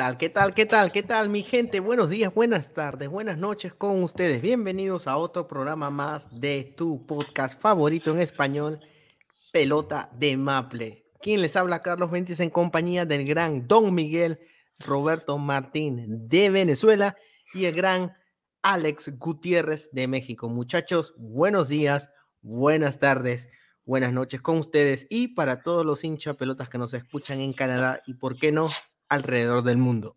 Tal? ¿Qué tal? ¿Qué tal? ¿Qué tal, mi gente? Buenos días, buenas tardes, buenas noches con ustedes. Bienvenidos a otro programa más de tu podcast favorito en español, Pelota de Maple. Quien les habla, Carlos Ventis, en compañía del gran Don Miguel Roberto Martín de Venezuela y el gran Alex Gutiérrez de México. Muchachos, buenos días, buenas tardes, buenas noches con ustedes y para todos los hinchas pelotas que nos escuchan en Canadá y, ¿por qué no?, alrededor del mundo.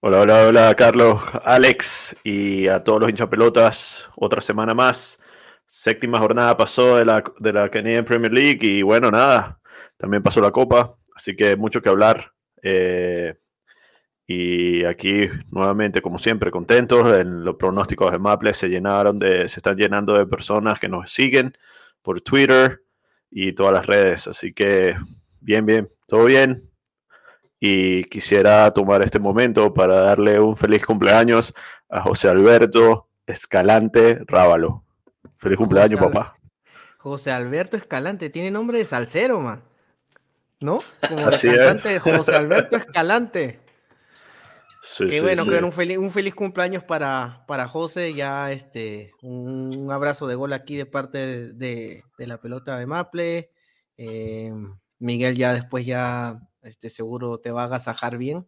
Hola, hola, hola, Carlos, Alex y a todos los hinchapelotas. Otra semana más. Séptima jornada pasó de la, de la Canadian Premier League y bueno, nada, también pasó la Copa, así que mucho que hablar. Eh, y aquí nuevamente, como siempre, contentos. En los pronósticos de Maple se llenaron de, se están llenando de personas que nos siguen por Twitter y todas las redes. Así que bien, bien, todo bien y quisiera tomar este momento para darle un feliz cumpleaños a José Alberto Escalante Rábalo. Feliz cumpleaños, papá. José Alberto Escalante, tiene nombre de salsero, man. ¿No? Como Así es. José Alberto Escalante. Sí, Qué sí, bueno, sí. que un feliz, un feliz cumpleaños para, para José. Ya este, un abrazo de gol aquí de parte de, de- de la pelota de Maple. Eh, Miguel ya después ya este, seguro te va a agasajar bien.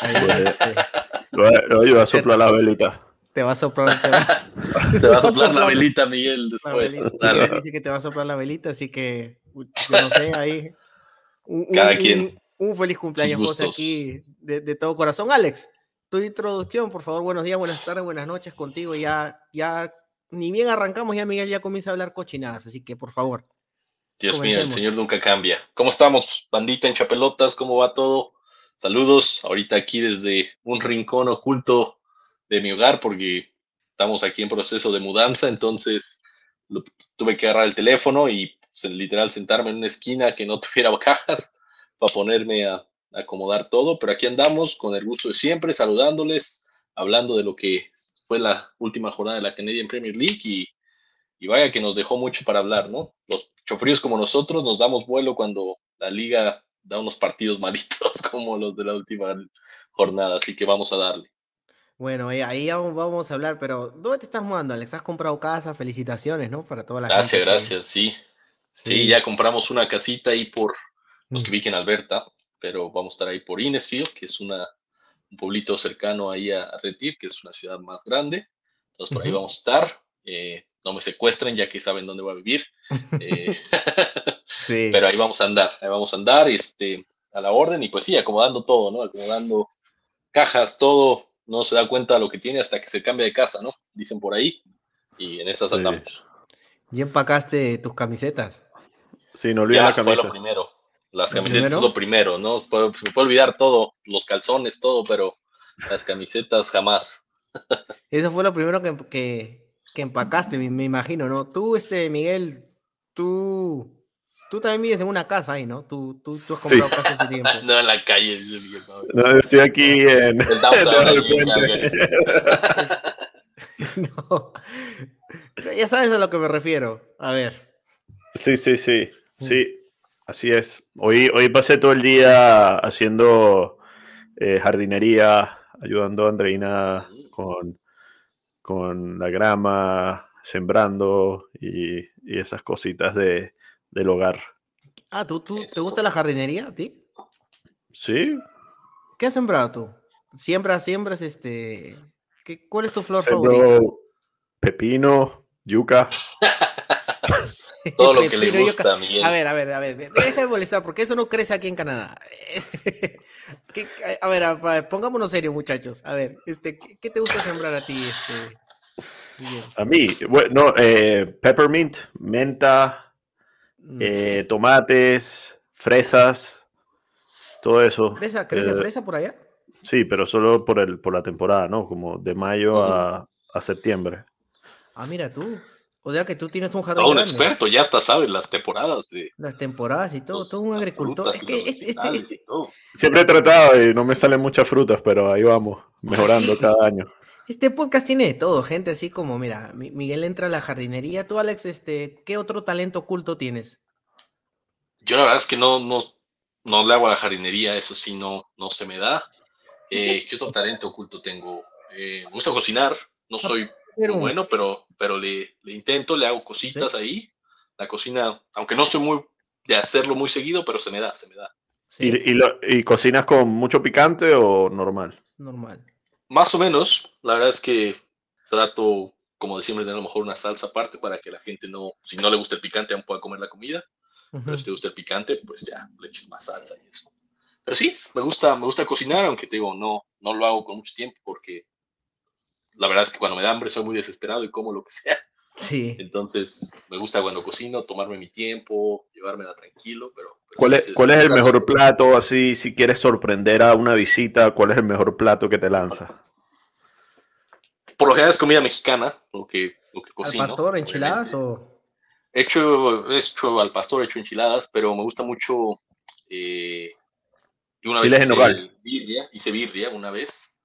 Ahí, Pues, este, Lo, lo ayuda a soplar la velita. te va a soplar, te va, Te va a soplar la velita, Miguel, después. velita. Miguel dice que te va a soplar la velita, así que yo no sé, ahí. Un, Cada un- quien. un feliz cumpleaños, José, aquí de, de todo corazón. Alex, tu introducción, por favor. Buenos días, buenas tardes, buenas noches contigo. Ya, ya, ni bien arrancamos, ya Miguel ya comienza a hablar cochinadas, así que por favor. Dios mío, el. Señor nunca cambia. ¿Cómo estamos, bandita en Chapelotas? ¿Cómo va todo? Saludos, ahorita aquí desde un rincón oculto de mi hogar, porque estamos aquí en proceso de mudanza, entonces lo- tuve que agarrar el teléfono y pues, literal sentarme en una esquina que no tuviera cajas para ponerme a, a acomodar todo, pero aquí andamos con el gusto de siempre, saludándoles, hablando de lo que fue la última jornada de la Canadian Premier League y y vaya que nos dejó mucho para hablar, ¿no? Los chofríos como nosotros nos damos vuelo cuando la liga da unos partidos malitos como los de la última jornada, así que vamos a darle. Bueno, ahí, ahí vamos a hablar, pero ¿dónde te estás mudando, Alex? ¿Has comprado casa? Felicitaciones, ¿no? Para toda la Gracias, gente gracias, sí. Sí, ya compramos una casita ahí por los que Mm. vi en Alberta, pero vamos a estar ahí por Innesfield, que es una, un pueblito cercano ahí a, Deer, que es una ciudad más grande. Entonces por ahí vamos a estar. Eh, no me secuestren ya que saben dónde voy a vivir. Eh, Sí. pero ahí vamos a andar, ahí vamos a andar, este, a la orden y pues sí, acomodando todo, ¿no? Acomodando cajas, todo, no se da cuenta de lo que tiene hasta que se cambia de casa, ¿no? Dicen por ahí, y en esas Sí. andamos. ¿Ya empacaste tus camisetas? Sí, no olviden Ya la fue camisa. lo primero, las ¿Lo camisetas primero? es lo primero, ¿no? Puedo- se me puede olvidar todo, los calzones, todo, pero las camisetas jamás. Eso fue lo primero que, que, que empacaste, me, me imagino, ¿no? Tú, este, Miguel, tú, tú también vives en una casa ahí, ¿no? Tú, tú, tú has Sí. comprado casa hace tiempo. No en la calle, no. Estoy aquí en. El no. Ya sabes a lo que me refiero. A ver. Sí, sí, sí. Mm. Sí, así es. Hoy, hoy pasé todo el día haciendo eh, jardinería, ayudando a Andreina con, con la grama, sembrando y, y esas cositas de, del hogar. Ah, ¿tú, tú, ¿te gusta la jardinería a ti? Sí, ¿Qué has sembrado tú? Siembras, siembras, este... ¿qué, ¿Cuál es tu flor favorita? sembro pepino, yuca. Todo lo que le gusta, Miguel. A ver, a ver, a ver, deja de molestar, porque eso no crece aquí en Canadá. ¿Qué- a ver, a- a- pongámonos serios, muchachos. A ver, este, ¿qué, qué te gusta sembrar a ti, este? Miguel? A mí, bueno, eh, peppermint, menta, Mm, eh, tomates, fresas, todo eso. ¿Fresa, ¿Crece Eh, fresa por allá? Sí, pero solo por, el, por la temporada, ¿no? Como de mayo a, a septiembre. Ah, mira tú. O sea que tú tienes un jardín Todo un grande. experto, ya hasta sabe las temporadas de. Las temporadas y todo, los- todo un agricultor. Es que este, este, este. Siempre he tratado y no me salen muchas frutas, pero ahí vamos, mejorando cada año. este podcast tiene de todo, gente así como, mira, Mi- Miguel entra a la jardinería. Tú, Alex, este, ¿qué otro talento oculto tienes? Yo la verdad es que no, no, no le hago a la jardinería, eso sí no, no se me da. Eh, ¿Qué otro talento oculto tengo? Eh, me gusta cocinar, no soy Pero- muy bueno, pero, pero le, le intento, le hago cositas ahí. La cocina, aunque no soy muy de hacerlo muy seguido, pero se me da, se me da. Sí, ¿Y, y lo- y cocinas con mucho picante o normal? normal. Más o menos, la verdad es que trato, como de siempre, de a lo mejor una salsa aparte para que la gente no, si no le gusta el picante, aún pueda comer la comida. Pero si te gusta el picante, pues ya le eches más salsa y eso. Pero sí, me gusta, me gusta cocinar, aunque te digo, no, no lo hago con mucho tiempo porque la verdad es que cuando me da hambre soy muy desesperado y como lo que sea. Sí. Entonces, me gusta cuando cocino, tomarme mi tiempo, llevármela tranquilo, pero... pero ¿Cuál es, cuál es el mejor plato así, si quieres sorprender a una visita, cuál es el mejor plato que te lanza? Por lo general es comida mexicana, lo que, lo que ¿Al cocino. pastor, enchiladas obviamente. o...? He hecho, he hecho al pastor, he hecho enchiladas, pero me gusta mucho. Eh, y una vez birria, hice birria una vez,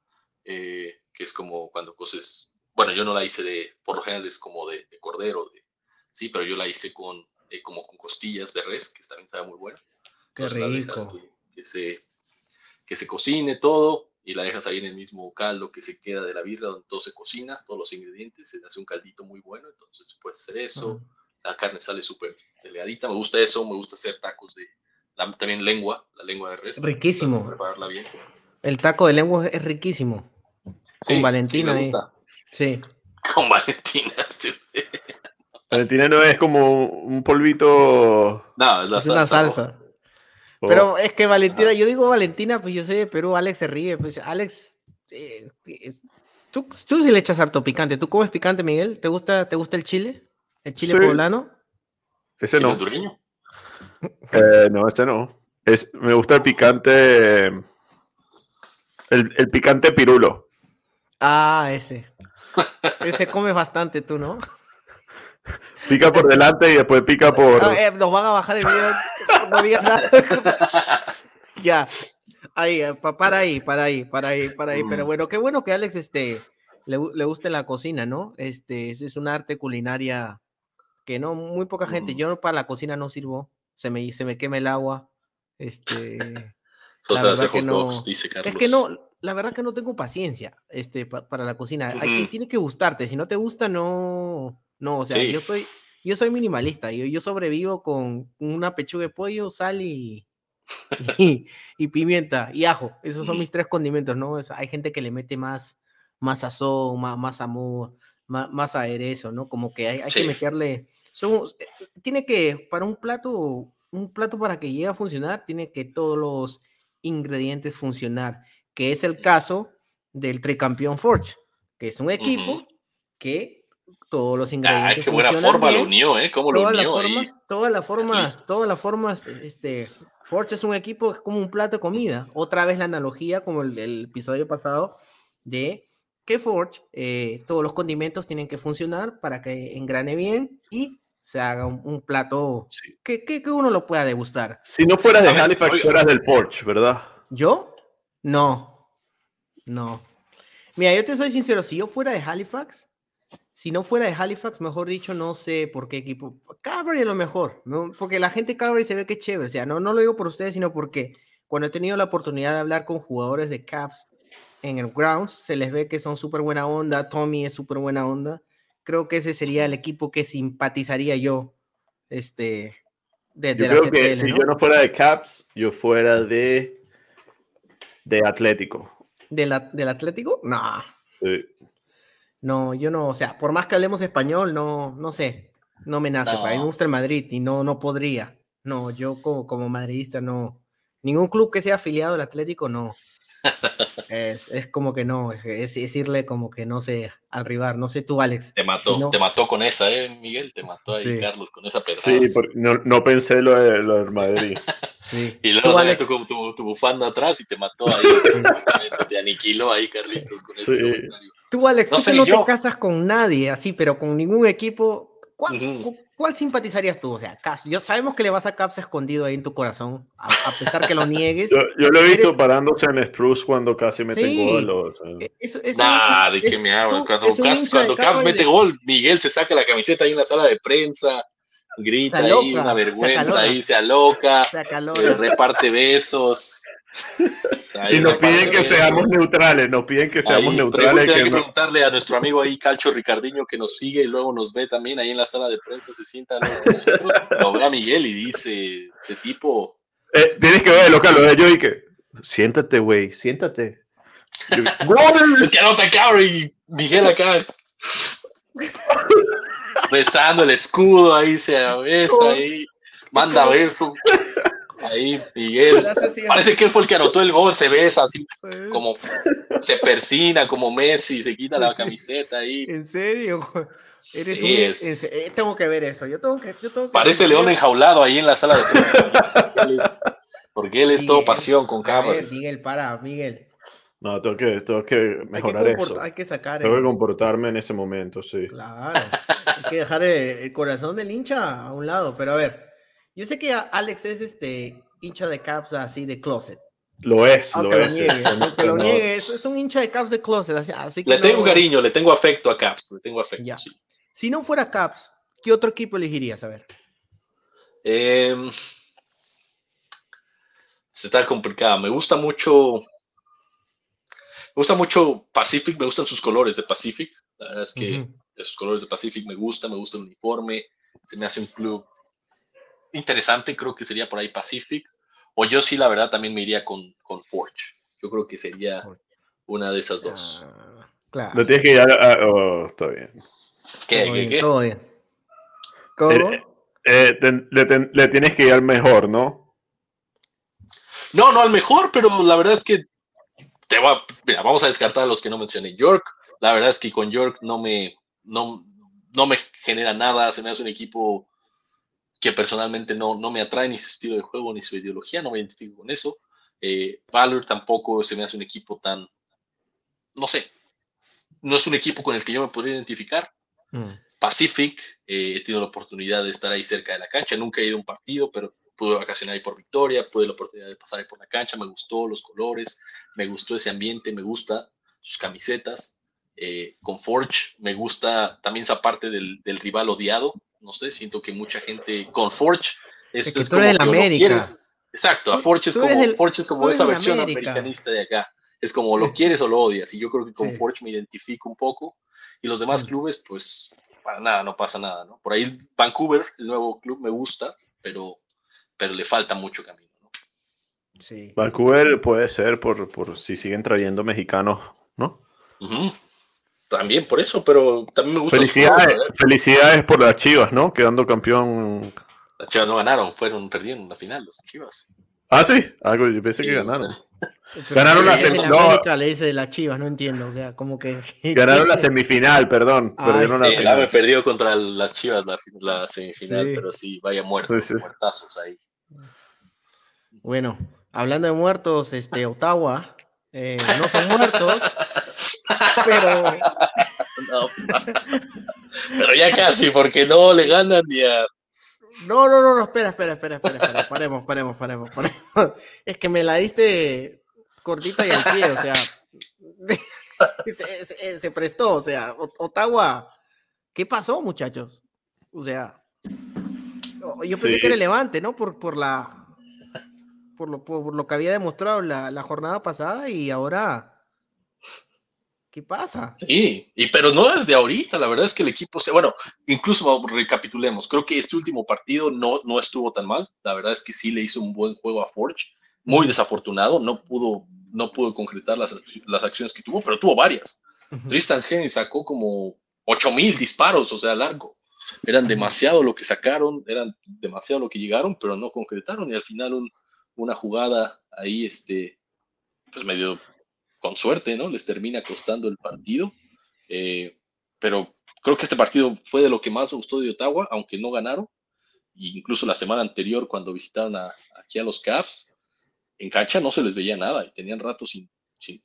eh, que es como cuando coces. Bueno, yo no la hice de, por lo general es como de, de cordero, de, sí, pero yo la hice con, eh, como con costillas de res, que también sabe muy bueno. Qué Entonces la dejas rico. que, que se, que se cocine todo y la dejas ahí en el mismo caldo que se queda de la birria, donde todo se cocina, todos los ingredientes, se hace un caldito muy bueno, entonces puedes hacer eso la carne sale súper delgadita. Me gusta eso, me gusta hacer tacos de la- también lengua, la lengua de res. Riquísimo. Prepararla bien. El taco de lengua es riquísimo. Con Valentina me ahí. Sí. Con Valentina. Valentina no es como un polvito. No, es la Es una salsa. o- Pero es que Valentina, Ajá. yo digo Valentina, pues yo soy de Perú, Alex se ríe. Pues Alex, eh, eh, tú, tú sí le echas harto picante. ¿Tú comes picante, Miguel? ¿Te gusta, te gusta el chile? ¿El chile Sí. poblano? ese ¿Chile no. Eh, no, ese no. Es, me gusta el picante. El, el picante pirulo. Ah, ese. Ese comes bastante tú, ¿no? Pica por delante y después pica por. Ah, eh, nos van a bajar el video. No digas nada. ya. Ahí, eh, pa- para ahí, para ahí, para ahí, para ahí. Pero Mm. bueno, qué bueno que Alex este, le, le guste la cocina, ¿no? Este, es un arte culinaria que no, muy poca gente. Mm. Yo para la cocina no sirvo. Se me, se me quema el agua. Este. La verdad que no- dogs, dice Carlos. Es que no, la verdad que no tengo paciencia este, pa- para la cocina. Hay que- Ujú. tiene que gustarte. Si no te gusta, no. No, o sea, Sí. yo soy, yo soy minimalista. Yo, yo sobrevivo con una pechuga de pollo, sal y, y, y pimienta y ajo. Esos son mis tres condimentos, ¿no? Es- hay gente que le mete más, más sazón, más, más amor, más, más aderezo, ¿no? Como que hay, hay que meterle. Somos, eh, tiene que, para un plato, un plato para que llegue a funcionar, tiene que todos los ingredientes funcionar, que es el caso del tricampeón Forge, que es un equipo que todos los ingredientes qué buena funcionan forma lo bien, unió, ¿eh? ¿Cómo lo todas las unió ahí? formas, todas las formas, todas las formas, este, Forge es un equipo, es como un plato de comida. Otra vez la analogía, como el, el episodio pasado, de que Forge, eh, todos los condimentos tienen que funcionar para que engrane bien y se haga un, un plato Sí. que, que, que uno lo pueda degustar. Si no fueras de Halifax, fueras del Forge, ¿verdad? ¿Yo? No, no. Mira, yo te soy sincero, si yo fuera de Halifax, si no fuera de Halifax, mejor dicho, no sé por qué equipo. Calvary a lo mejor, porque la gente de Calvary se ve que es chévere. O sea, no, no lo digo por ustedes, sino porque cuando he tenido la oportunidad de hablar con jugadores de Caps en el Grounds, se les ve que son súper buena onda. Tommy es súper buena onda. Creo que ese sería el equipo que simpatizaría yo. Este. Yo la creo que si yo no fuera de Caps, yo fuera de. De Atlético. ¿De la- ¿Del Atlético? No. Sí. No, yo no, o sea, por más que hablemos español, no, no sé, no me nace. Para mí me No. gusta el Madrid y no, no podría. No, yo como, como madridista no. Ningún club que sea afiliado al Atlético, no. Es, es como que no, es, decirle como que no sé, al rival, no sé tú, Alex. Te mató, te mató con esa, ¿eh, Miguel? Te mató ahí, Carlos, con esa pedrada. Sí, no, no, pensé lo de, lo de Madrid. sí. Y luego tú, tú con tu, tu, bufanda atrás y te mató ahí, te aniquiló ahí, Carlitos, con ese comentario. Tú, Alex, no tú que no te casas con nadie así, pero con ningún equipo, ¿cuál, ¿cuál simpatizarías tú? O sea, yo sabemos que le vas a Caps escondido ahí en tu corazón, a, pesar que lo niegues. yo, lo he visto parándose en Spruce cuando casi mete gol. O nah, de qué me hablas. Cuando, cuando Caps mete gol, Miguel se saca la camiseta ahí en la sala de prensa grita ahí, una vergüenza ahí, se aloca, se reparte besos. Y nos piden que seamos neutrales, nos piden que seamos neutrales. Hay que, preguntarle a nuestro amigo ahí, Calcho Ricardiño, que nos sigue y luego nos ve también ahí en la sala de prensa, se sienta, lo ve a Miguel y dice, de tipo... Eh, tienes que ver, local, lo de yo y que... Siéntate, güey, siéntate. que anota cabrón y Miguel acá besando el escudo ahí se besa ahí manda verso Ahí, Miguel. Parece que él fue el que anotó el gol, se besa así, como se persina, como Messi, se quita la camiseta ahí. ¿En serio? Eres un, eh, tengo que ver eso. Yo tengo que, yo tengo que Parece león enjaulado ahí en la sala de prensa. porque él es todo pasión con cámara. Miguel, para, Miguel. No, tengo que, tengo que mejorar eso. Hay que sacar. Tengo que comportarme en ese momento, sí. Claro. hay que dejar el corazón del hincha a un lado, pero a ver. Yo sé que Alex es este hincha de Caps así de closet. Lo es, aunque lo, Niegue, aunque lo niegue, es, un hincha de Caps de closet. Así, le tengo cariño, le tengo afecto a Caps, le tengo afecto. Si no fuera Caps, ¿qué otro equipo elegirías? A ver. Eh, se está complicado. Me gusta mucho. Me gusta mucho Pacific, me gustan sus colores de Pacific. La verdad es que esos colores de Pacific me gustan, me gusta el uniforme. Se me hace un club interesante, creo que sería por ahí Pacific. O yo sí, la verdad, también me iría con, con Forge. Yo creo que sería una de esas dos. Ah, claro. No tienes que ir a. oh, está bien. ¿Qué? Todo bien. Todo bien. ¿Cómo? Eh, eh, le, le, tienes que ir al mejor, ¿no? No, no al mejor, pero la verdad es que te va, mira, vamos a descartar a los que no mencioné. York, la verdad es que con York no me, no, no me genera nada, se me hace un equipo que personalmente no, no me atrae ni su estilo de juego ni su ideología, no me identifico con eso. Eh, Valor tampoco se me hace un equipo tan, no sé, no es un equipo con el que yo me podría identificar. Mm. Pacific, eh, he tenido la oportunidad de estar ahí cerca de la cancha, nunca he ido a un partido, pero pude vacacionar ahí por Victoria, tuve la oportunidad de pasar ahí por la cancha, me gustó los colores, me gustó ese ambiente, me gusta sus camisetas. Eh, con Forge me gusta también esa parte del, del rival odiado, no sé, siento que mucha gente con Forge es, es, como América. Exacto, a Forge es como, Forge es como esa versión americanista de acá. Es como lo quieres o lo odias. Y yo creo que con Forge me identifico un poco. Y los demás mm. clubes, pues, para nada, no pasa nada, ¿no? Por ahí Vancouver, el nuevo club, me gusta, pero, pero le falta mucho camino, ¿no? Sí. Vancouver puede ser por, por si siguen trayendo mexicanos, ¿no? También por eso, pero también me gusta. Felicidades, felicidades por las Chivas, ¿no? Quedando campeón. Las Chivas no ganaron, fueron perdiendo en la final, las Chivas. Ah, sí, algo, ah, yo pensé que ganaron. ganaron la semifinal. No. le dice de las Chivas, no entiendo, o sea, como que. Ganaron la semifinal, perdón. perdieron la final. perdió contra las Chivas la, semifinal, pero sí, vaya muertos, muertazos ahí. Bueno, hablando de muertos, este, Ottawa eh, no son muertos, pero... pero ya casi, porque no le ganan ni a... No, no, no, no, espera, espera, espera, espera, espera, paremos, paremos, paremos, paremos. Es que me la diste cortita y al pie, o sea, se, prestó, o sea, Ottawa, ¿qué pasó, muchachos? O sea, yo pensé que era relevante, ¿no? Por, por la por lo, por lo que había demostrado la, la jornada pasada y ahora ¿Qué pasa? Sí, y pero no desde ahorita, la verdad es que el equipo, se, bueno, incluso recapitulemos, creo que este último partido no, no estuvo tan mal, la verdad es que sí le hizo un buen juego a Forge, muy desafortunado, no pudo, no pudo concretar las, las acciones que tuvo, pero tuvo varias. Tristan Henry sacó como 8000 disparos, o sea, largo. Eran demasiado lo que sacaron, eran demasiado lo que llegaron, pero no concretaron y al final una jugada ahí, este, pues medio con suerte, ¿no? Les termina costando el partido. Eh, pero creo que este partido fue de lo que más gustó de Ottawa, aunque no ganaron. incluso la semana anterior, cuando visitaron aquí a los Cavs, en cancha no se les veía nada y tenían rato sin, sin,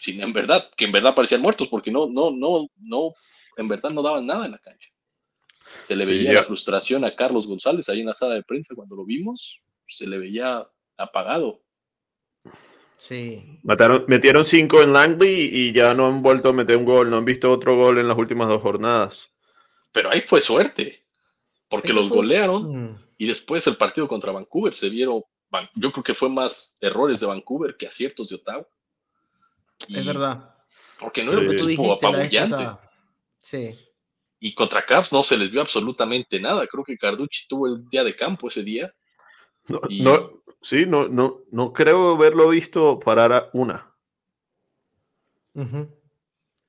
sin, en verdad, que en verdad parecían muertos, porque no, no, no, no, en verdad no daban nada en la cancha. Se le veía la frustración a Carlos González ahí en la sala de prensa cuando lo vimos, se le veía apagado. Sí. metieron cinco en Langley y ya no han vuelto a meter un gol, no han visto otro gol en las últimas dos jornadas. Pero ahí fue suerte, porque los golearon mm. y después el partido contra Vancouver se vieron, yo creo que fue más errores de Vancouver que aciertos de Ottawa. es verdad. Porque no era un equipo apabullante. Sí. Y contra Caps no se les vio absolutamente nada. Creo que Carducci tuvo el día de campo ese día. No, no, sí, no, no, no creo haberlo visto parar a una.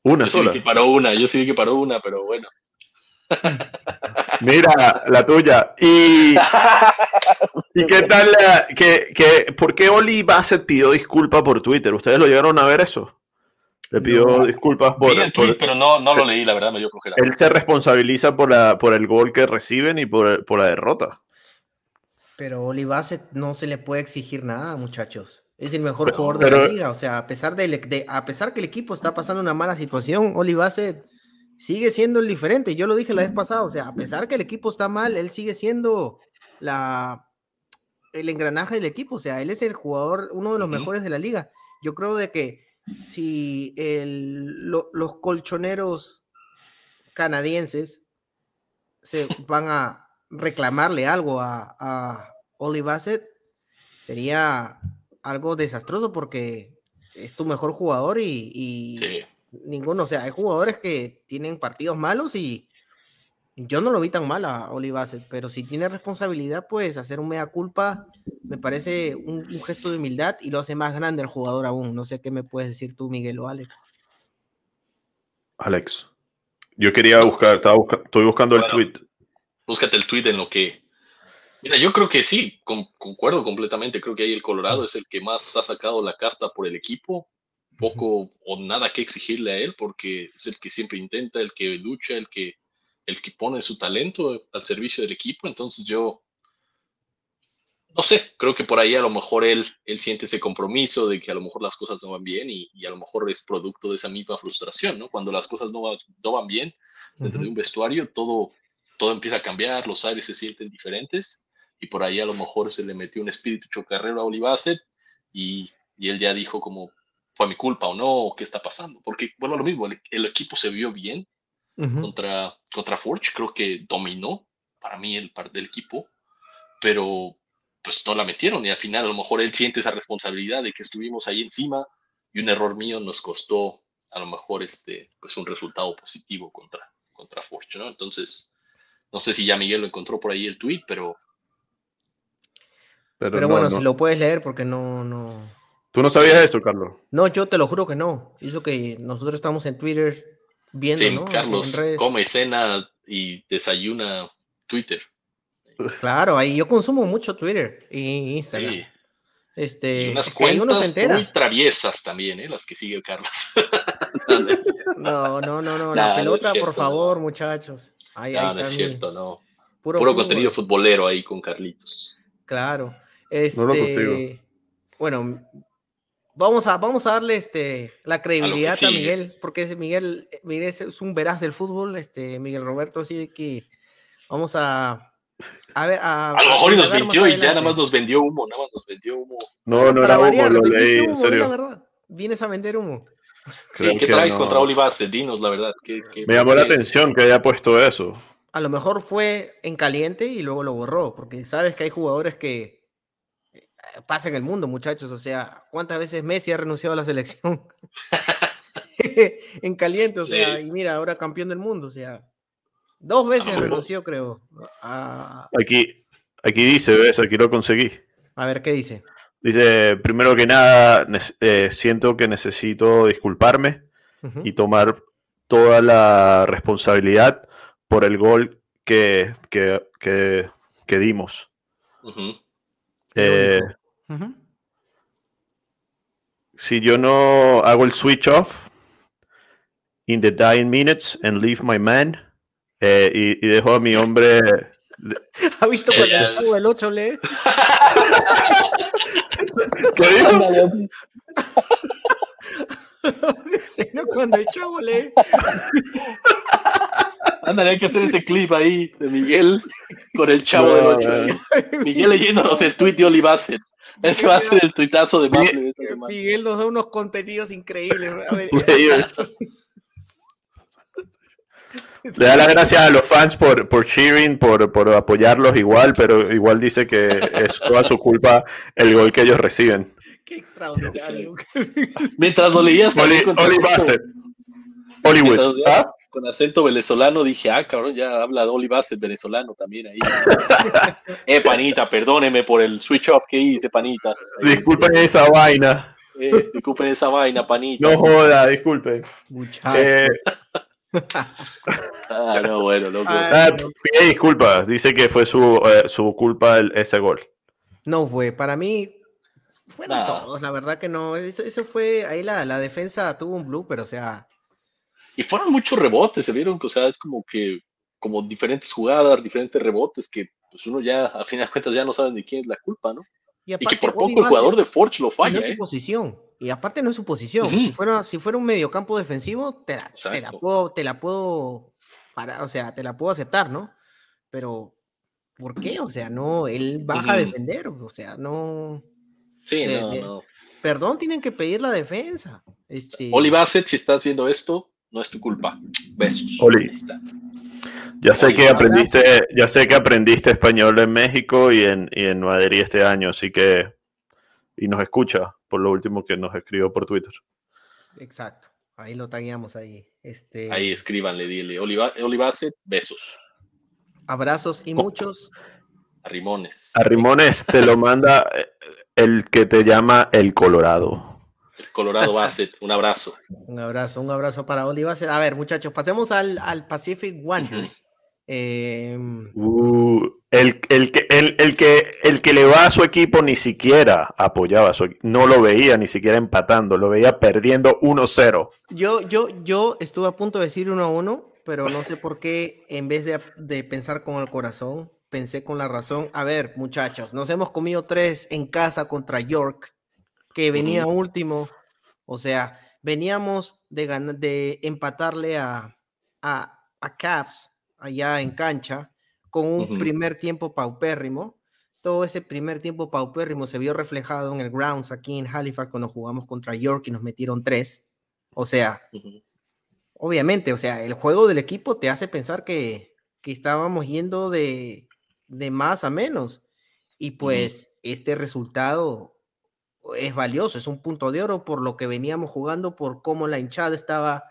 Una yo sola. Sí que paró una, yo sí vi que paró una, pero bueno. Mira, la tuya. ¿Y, ¿y qué tal? que, que, ¿Por qué Oli Bassett pidió disculpa por Twitter? ¿Ustedes lo llegaron a ver eso? Le pidió disculpas por. el tweet, pero no, no lo leí, la verdad, me dio flojera. Él se responsabiliza por, la, por el gol que reciben y por, por la derrota. Pero Oli no se le puede exigir nada, muchachos. Es el mejor jugador de la liga. O sea, a pesar de, a pesar que el equipo está pasando una mala situación, Oli sigue siendo el diferente. Yo lo dije la vez pasada. O sea, a pesar que el equipo está mal, él sigue siendo la, el engranaje del equipo. O sea, él es el jugador, uno de los mejores de la liga. Yo creo de que si los colchoneros canadienses se van a reclamarle algo a, a Oli Bassett, sería algo desastroso porque es tu mejor jugador y, ninguno, o sea, hay jugadores que tienen partidos malos y yo no lo vi tan mal a Oli Bassett, pero si tiene responsabilidad, pues hacer un mea culpa me parece un, gesto de humildad y lo hace más grande al jugador aún. No sé qué me puedes decir tú, Miguel o Alex. Alex, yo quería buscar, estaba estoy buscando el tweet. Búscate el tweet en lo que. Mira, yo creo que sí, concuerdo completamente. Creo que ahí el Colorado es el que más ha sacado la casta por el equipo. Poco o nada que exigirle a él, porque es el que siempre intenta, el que lucha, el que el que pone su talento al servicio del equipo. Entonces yo, no sé, creo que por ahí a lo mejor él, él siente ese compromiso de que a lo mejor las cosas no van bien y, a lo mejor es producto de esa misma frustración, ¿no? Cuando las cosas no, no van bien dentro de un vestuario, todo, todo empieza a cambiar, los aires se sienten diferentes y por ahí a lo mejor se le metió un espíritu chocarrero a Olivacet y, y él ya dijo como, fue mi culpa o no, qué está pasando. Porque, bueno, lo mismo, el equipo se vio bien, contra, contra Forge. Creo que dominó para mí el par del equipo, pero pues no la metieron y al final a lo mejor él siente esa responsabilidad de que estuvimos ahí encima y un error mío nos costó a lo mejor este pues un resultado positivo contra contra Forge, ¿no? Entonces, no sé si ya Miguel lo encontró por ahí el tweet, pero pero, bueno, si lo puedes leer porque no no ¿Tú no sabías esto, Carlos? No, yo te lo juro que no. Hizo que nosotros estamos en Twitter sí, Carlos come, cena y desayuna Twitter. Claro, ahí yo consumo mucho Twitter y Instagram. Este, y unas cuentas muy traviesas también, ¿eh? las que sigue Carlos. no, no, no, no, la pelota, por favor, muchachos. Ahí, no, no es cierto, no. Puro, contenido futbolero ahí con Carlitos. Claro. Este, bueno, Vamos a, vamos a darle este, la credibilidad a, Miguel, porque Miguel, Miguel es un veraz del fútbol, este, Miguel Roberto, así que vamos a, a ver. A, a lo mejor y nos vendió y ya nada más nos vendió humo, nada más nos vendió humo. No, no era humo, lo leí, en serio. La verdad, vienes a vender humo. Sí, ¿qué traes contra Olivas? Dinos, la verdad. Me llamó la atención que haya puesto eso. A lo mejor fue en caliente y luego lo borró, porque sabes que hay jugadores que pasa en el mundo, muchachos. O sea, ¿cuántas veces Messi ha renunciado a la selección? en caliente, o sea, y mira, ahora campeón del mundo, o sea, dos veces renunció, creo. Aquí, aquí dice, ves, aquí lo conseguí. A ver, ¿qué dice? Dice, primero que nada, eh, siento que necesito disculparme y tomar toda la responsabilidad por el gol que, que, dimos. Eh, si yo no hago el switch off in the dying minutes and leave my man eh, y, y dejo a mi hombre ¿Ha visto cuando el chavo del 8 lee? ¿Qué dijo? Ándale, así. Sí, ¿no? Cuando el chavo lee. Ándale, hay que hacer ese clip ahí de Miguel con el chavo No, no. 8. Miguel leyéndonos el tweet de Oli Bassett. Ese va a ser el tuitazo de de semana. Miguel nos da unos contenidos increíbles. A ver. Le da las gracias a los fans por, por cheering, por, por apoyarlos igual, pero igual dice que es toda su culpa el gol que ellos reciben. qué extraordinario. Mientras lo leías Oli, Oli acento- Bassett. Hollywood. ¿Ah? con acento venezolano, dije, ah, cabrón, ya habla de Oli Bassett venezolano también ahí. eh, panita, perdóneme por el switch off que hice, panitas. Ahí Disculpen esa vaina. eh, disculpen esa vaina, panitas. No joda, disculpen. Muchachos. Eh, Ah, no, bueno, loco. Ay, ah, pide disculpas. Dice que fue su, eh, su culpa el- ese gol. No fue, para mí fueron todos, la verdad que no, eso, eso fue, ahí la, la defensa tuvo un blooper, o sea, Y fueron muchos rebotes, se vieron que, o sea, es como que, como diferentes jugadas, diferentes rebotes que pues uno ya, a fin de cuentas, ya no saben de quién es la culpa, ¿no? y Y que aparte por poco el jugador de Forge lo no falla, es su ¿eh? posición, y aparte no es su posición, Ujú. si, fuera, si fuera un mediocampo defensivo, te la, te la puedo, te la puedo, para, o sea, te la puedo aceptar, ¿no? Pero, ¿por qué? O sea, no, él baja a Ujú. defender, o sea, no, Sí, de- no, de- no. perdón, tienen que pedir la defensa. Este, Oli Bassett, si estás viendo esto, no es tu culpa. Besos. Oli. Ya sé que aprendiste, ya sé que aprendiste español en México y en, y en Madrid este año, así que y nos escucha por lo último que nos escribió por Twitter. Exacto, ahí lo tagueamos ahí. Este, Ahí escríbanle, dile. Oli, Ba- Oli Bassett, besos. abrazos y Oh. muchos. A Rimones. A Rimones te lo manda eh, el que te llama el Colorado. El Colorado Bassett, un abrazo. Un abrazo, un abrazo para Oliva. A ver, muchachos, pasemos al, al Pacific Wanderers. Em, Uh, el, el que, el, el que, el que le va a su equipo ni siquiera apoyaba a su equipo, no lo veía ni siquiera empatando, lo veía perdiendo 1-0. yo, yo, yo estuve a punto de decir uno a uno, pero no sé por qué, en vez de, de pensar con el corazón, pensé con la razón. A ver, muchachos, nos hemos comido tres en casa contra York, que venía último. O sea, veníamos de, de empatarle a, a, a Cavs allá en cancha con un primer tiempo paupérrimo. Todo ese primer tiempo paupérrimo se vio reflejado en el grounds aquí en Halifax cuando jugamos contra York y nos metieron tres. O sea, obviamente, o sea, el juego del equipo te hace pensar que, que estábamos yendo de, de más a menos. Y pues este resultado es valioso, es un punto de oro por lo que veníamos jugando, por cómo la hinchada estaba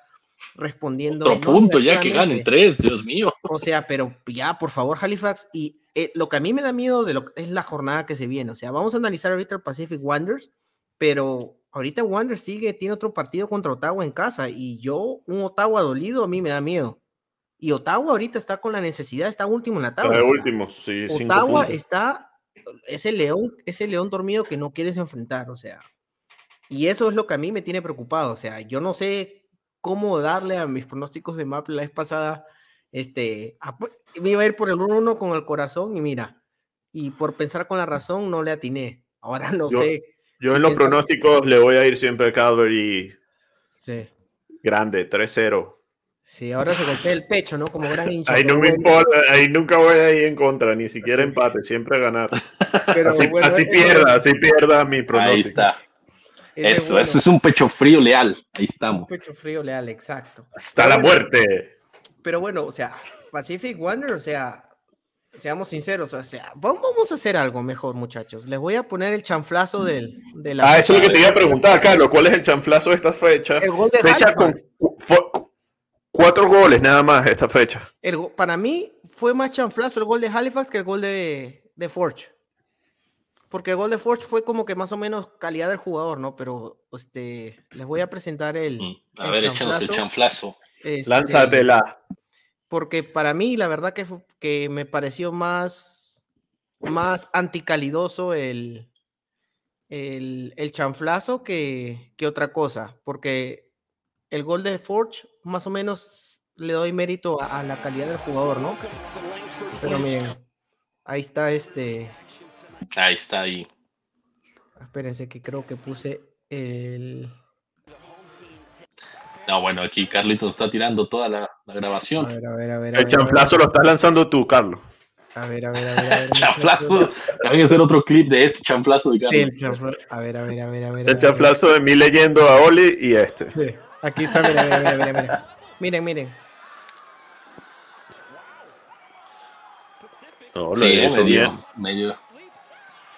respondiendo. Otro punto ya que ganen tres, Dios mío. o sea, pero ya, por favor, Halifax. Y eh, lo que a mí me da miedo de lo que es la jornada que se viene. O sea, vamos a analizar ahorita el Pacific Wanderers, pero ahorita Wanderers sigue, tiene otro partido contra Ottawa en casa. Y yo, un Ottawa dolido, a mí me da miedo. Y Ottawa ahorita está con la necesidad, está último en la tabla. o sea, sí, Ottawa está, ese león, ese león dormido que no quieres enfrentar, o sea. Y eso es lo que a mí me tiene preocupado. O sea, yo no sé cómo darle a mis pronósticos de Maple la vez pasada. Este, apu- me iba a ir por el 1-1 con el corazón y mira, y por pensar con la razón no le atiné. Ahora no Yo- sé. Yo Sí, en los pronósticos le voy a ir siempre a Calvary Sí, grande, 3-0. sí, ahora se golpea el pecho, ¿no? Como gran hincha. Ahí no me importa, ahí nunca voy a ir en contra, ni siquiera Sí. empate, siempre ganar. pero Así, bueno, así pierda, así pierda mi Ahí pronóstico. está. Ese Eso, bueno, eso es un pecho frío leal. Ahí un estamos. pecho frío leal, exacto. Hasta la Bueno. muerte. Pero bueno, o sea, Pacific Wonder, o sea, seamos sinceros, o sea, vamos vamos a hacer algo mejor, muchachos. Les voy a poner el chanflazo del, de la Ah, eso es lo que te iba a preguntar, Carlos. ¿Cuál es el chanflazo de esta fecha? el gol de Fecha con Halifax. cu- fue- cu- cuatro goles nada más esta fecha. El para mí fue más chanflazo el gol de Halifax que el gol de, de Forge. Porque el gol de Forge fue como que más o menos calidad del jugador, ¿no? Pero este, les voy a presentar el. Mm. A el ver, échanos el chanflazo. chanflazo. Este, Lánzatela. porque para mí la verdad que, que me pareció más, más anticalidoso el, el, el chanflazo que, que otra cosa, porque el gol de Forge más o menos le doy mérito a, a la calidad del jugador, ¿no? Pero miren, ahí está este... Ahí está ahí. Espérense que creo que puse el... No, bueno, aquí Carlitos está tirando toda la, la A grabación. ver, a ver, a ver. a El ver, chanflazo lo estás lanzando tú, Carlos. A ver, a ver, a ver. a ver, Chanflazo. Hay que hacer otro clip de este chanflazo de Sí, Carlos. el chanflazo. A ver, a ver, a ver, a ver. a El ver. chanflazo de mí leyendo a Oli y este. Sí, Aquí está, mira, mira, mira, mira, mira. Miren, miren. No, lo Sí, hizo medio, bien. medio.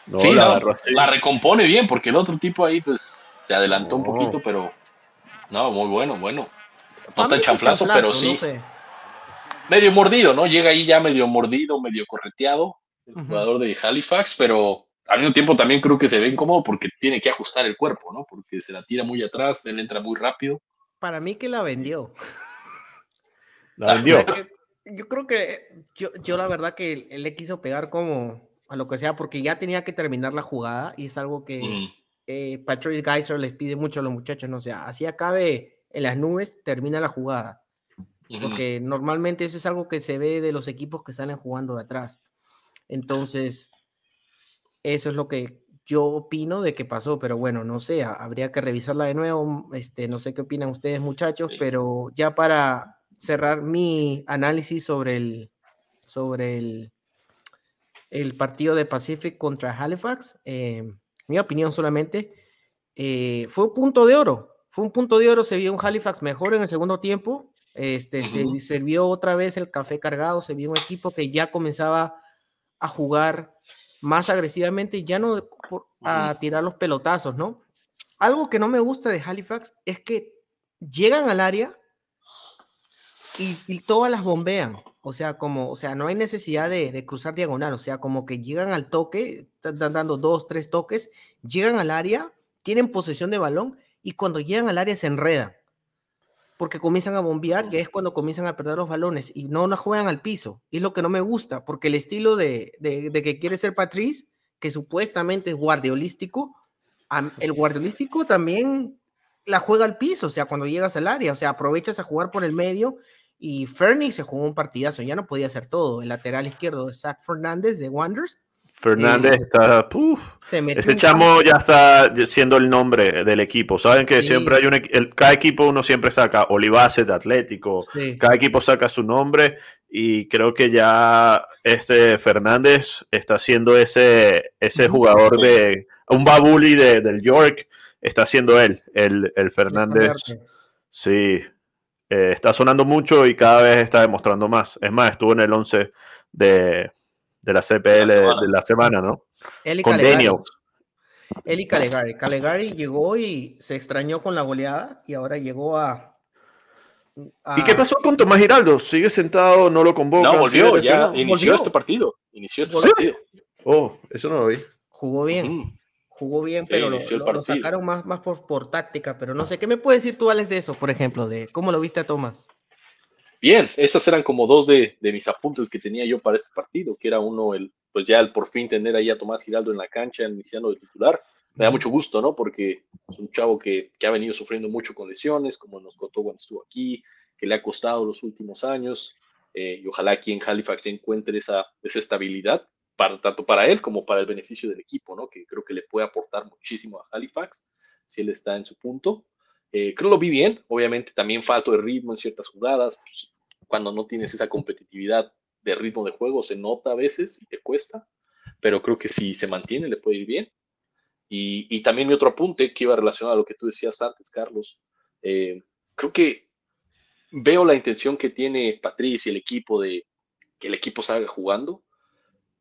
No, sí, la no, recompone bien, porque el otro tipo ahí, pues, se adelantó un No. poquito, pero. No, muy bueno, bueno. No tan chanflazo, pero sí. no sé. Medio mordido, ¿no? Llega ahí ya medio mordido, medio correteado, el jugador de Halifax, pero al mismo tiempo también creo que se ve incómodo porque tiene que ajustar el cuerpo, ¿no? Porque se la tira muy atrás, él entra muy rápido. Para mí que la vendió. La vendió. O sea, que Yo creo que yo, yo la verdad que él le quiso pegar como a lo que sea, porque ya tenía que terminar la jugada y es algo que Mm, eh, Patrick Geiser les pide mucho a los muchachos, no sé, así acabe en las nubes, termina la jugada. Porque normalmente eso es algo que se ve de los equipos que salen jugando de atrás. Entonces, eso es lo que yo opino de que pasó, pero bueno, no sé, ha- habría que revisarla de nuevo. Este, no sé qué opinan ustedes, muchachos, Sí. pero ya para cerrar mi análisis sobre el, sobre el, el partido de Pacific contra Halifax, eh, mi opinión solamente, eh, fue un punto de oro. Fue un punto de oro, se vio un Halifax mejor en el segundo tiempo. Este, se sirvió otra vez el café cargado, se vio un equipo que ya comenzaba a jugar más agresivamente ya no a tirar los pelotazos, ¿no? Algo que no me gusta de Halifax es que llegan al área y, y todas las bombean. O sea, como, o sea, no hay necesidad de, de cruzar diagonal. O sea, como que llegan al toque, están dando dos, tres toques, llegan al área, tienen posesión de balón y cuando llegan al área se enredan. Porque comienzan a bombear y es cuando comienzan a perder los balones y no la juegan al piso. Y es lo que no me gusta, porque el estilo de, de, de que quiere ser Patrice, que supuestamente es guardiolístico, el guardiolístico también la juega al piso, o sea, cuando llegas al área, o sea, aprovechas a jugar por el medio y Fernie se jugó un partidazo, ya no podía hacer todo. El lateral izquierdo de Zach Fernández de Wanderers Fernández está. uf. se Este un chamo ya está siendo el nombre del equipo. Saben que Sí. siempre hay un el- cada equipo uno siempre saca Olivaces de Atlético, Sí. cada equipo saca su nombre y creo que ya este Fernández está siendo ese, ese jugador de un babuli de, del York, está siendo él, el, el Fernández. Sí, eh, está sonando mucho y cada vez está demostrando más. Es más, estuvo en el 11 de, de la CPL de la semana, ¿no? Y Con Calegari. Daniels. Él y Calegari. Calegari llegó y se extrañó con la goleada y ahora llegó a. ¿Y qué pasó con Tomás Giraldo? ¿Sigue sentado? ¿No lo convoca? No, volvió, ya inició Volvió. este partido. Inició este ¿Sí? partido. Oh, eso no lo vi. Jugó bien. Jugó bien, Sí, pero lo, sacaron más, más por, por táctica. Pero no sé, ¿qué me puedes decir tú, Alex, de eso, por ejemplo? De cómo lo viste a Tomás. Bien, esas eran como dos de, de mis apuntes que tenía yo para este partido, que era uno, el, pues ya el por fin tener ahí a Tomás Giraldo en la cancha, iniciando de titular. Me da mucho gusto, ¿no? Porque es un chavo que, que ha venido sufriendo mucho con lesiones, como nos contó cuando estuvo aquí, que le ha costado los últimos años, eh, y ojalá aquí en Halifax encuentre esa, esa estabilidad, para, tanto para él como para el beneficio del equipo, ¿no? Que creo que le puede aportar muchísimo a Halifax si él está en su punto. Eh, creo lo vi bien, obviamente también falto de ritmo en ciertas jugadas, pues, cuando no tienes esa competitividad de ritmo de juego se nota a veces y te cuesta, pero creo que si se mantiene le puede ir bien. Y, también mi otro apunte que iba relacionado a lo que tú decías antes, Carlos, eh, creo que veo la intención que tiene Patricia y el equipo de que el equipo salga jugando,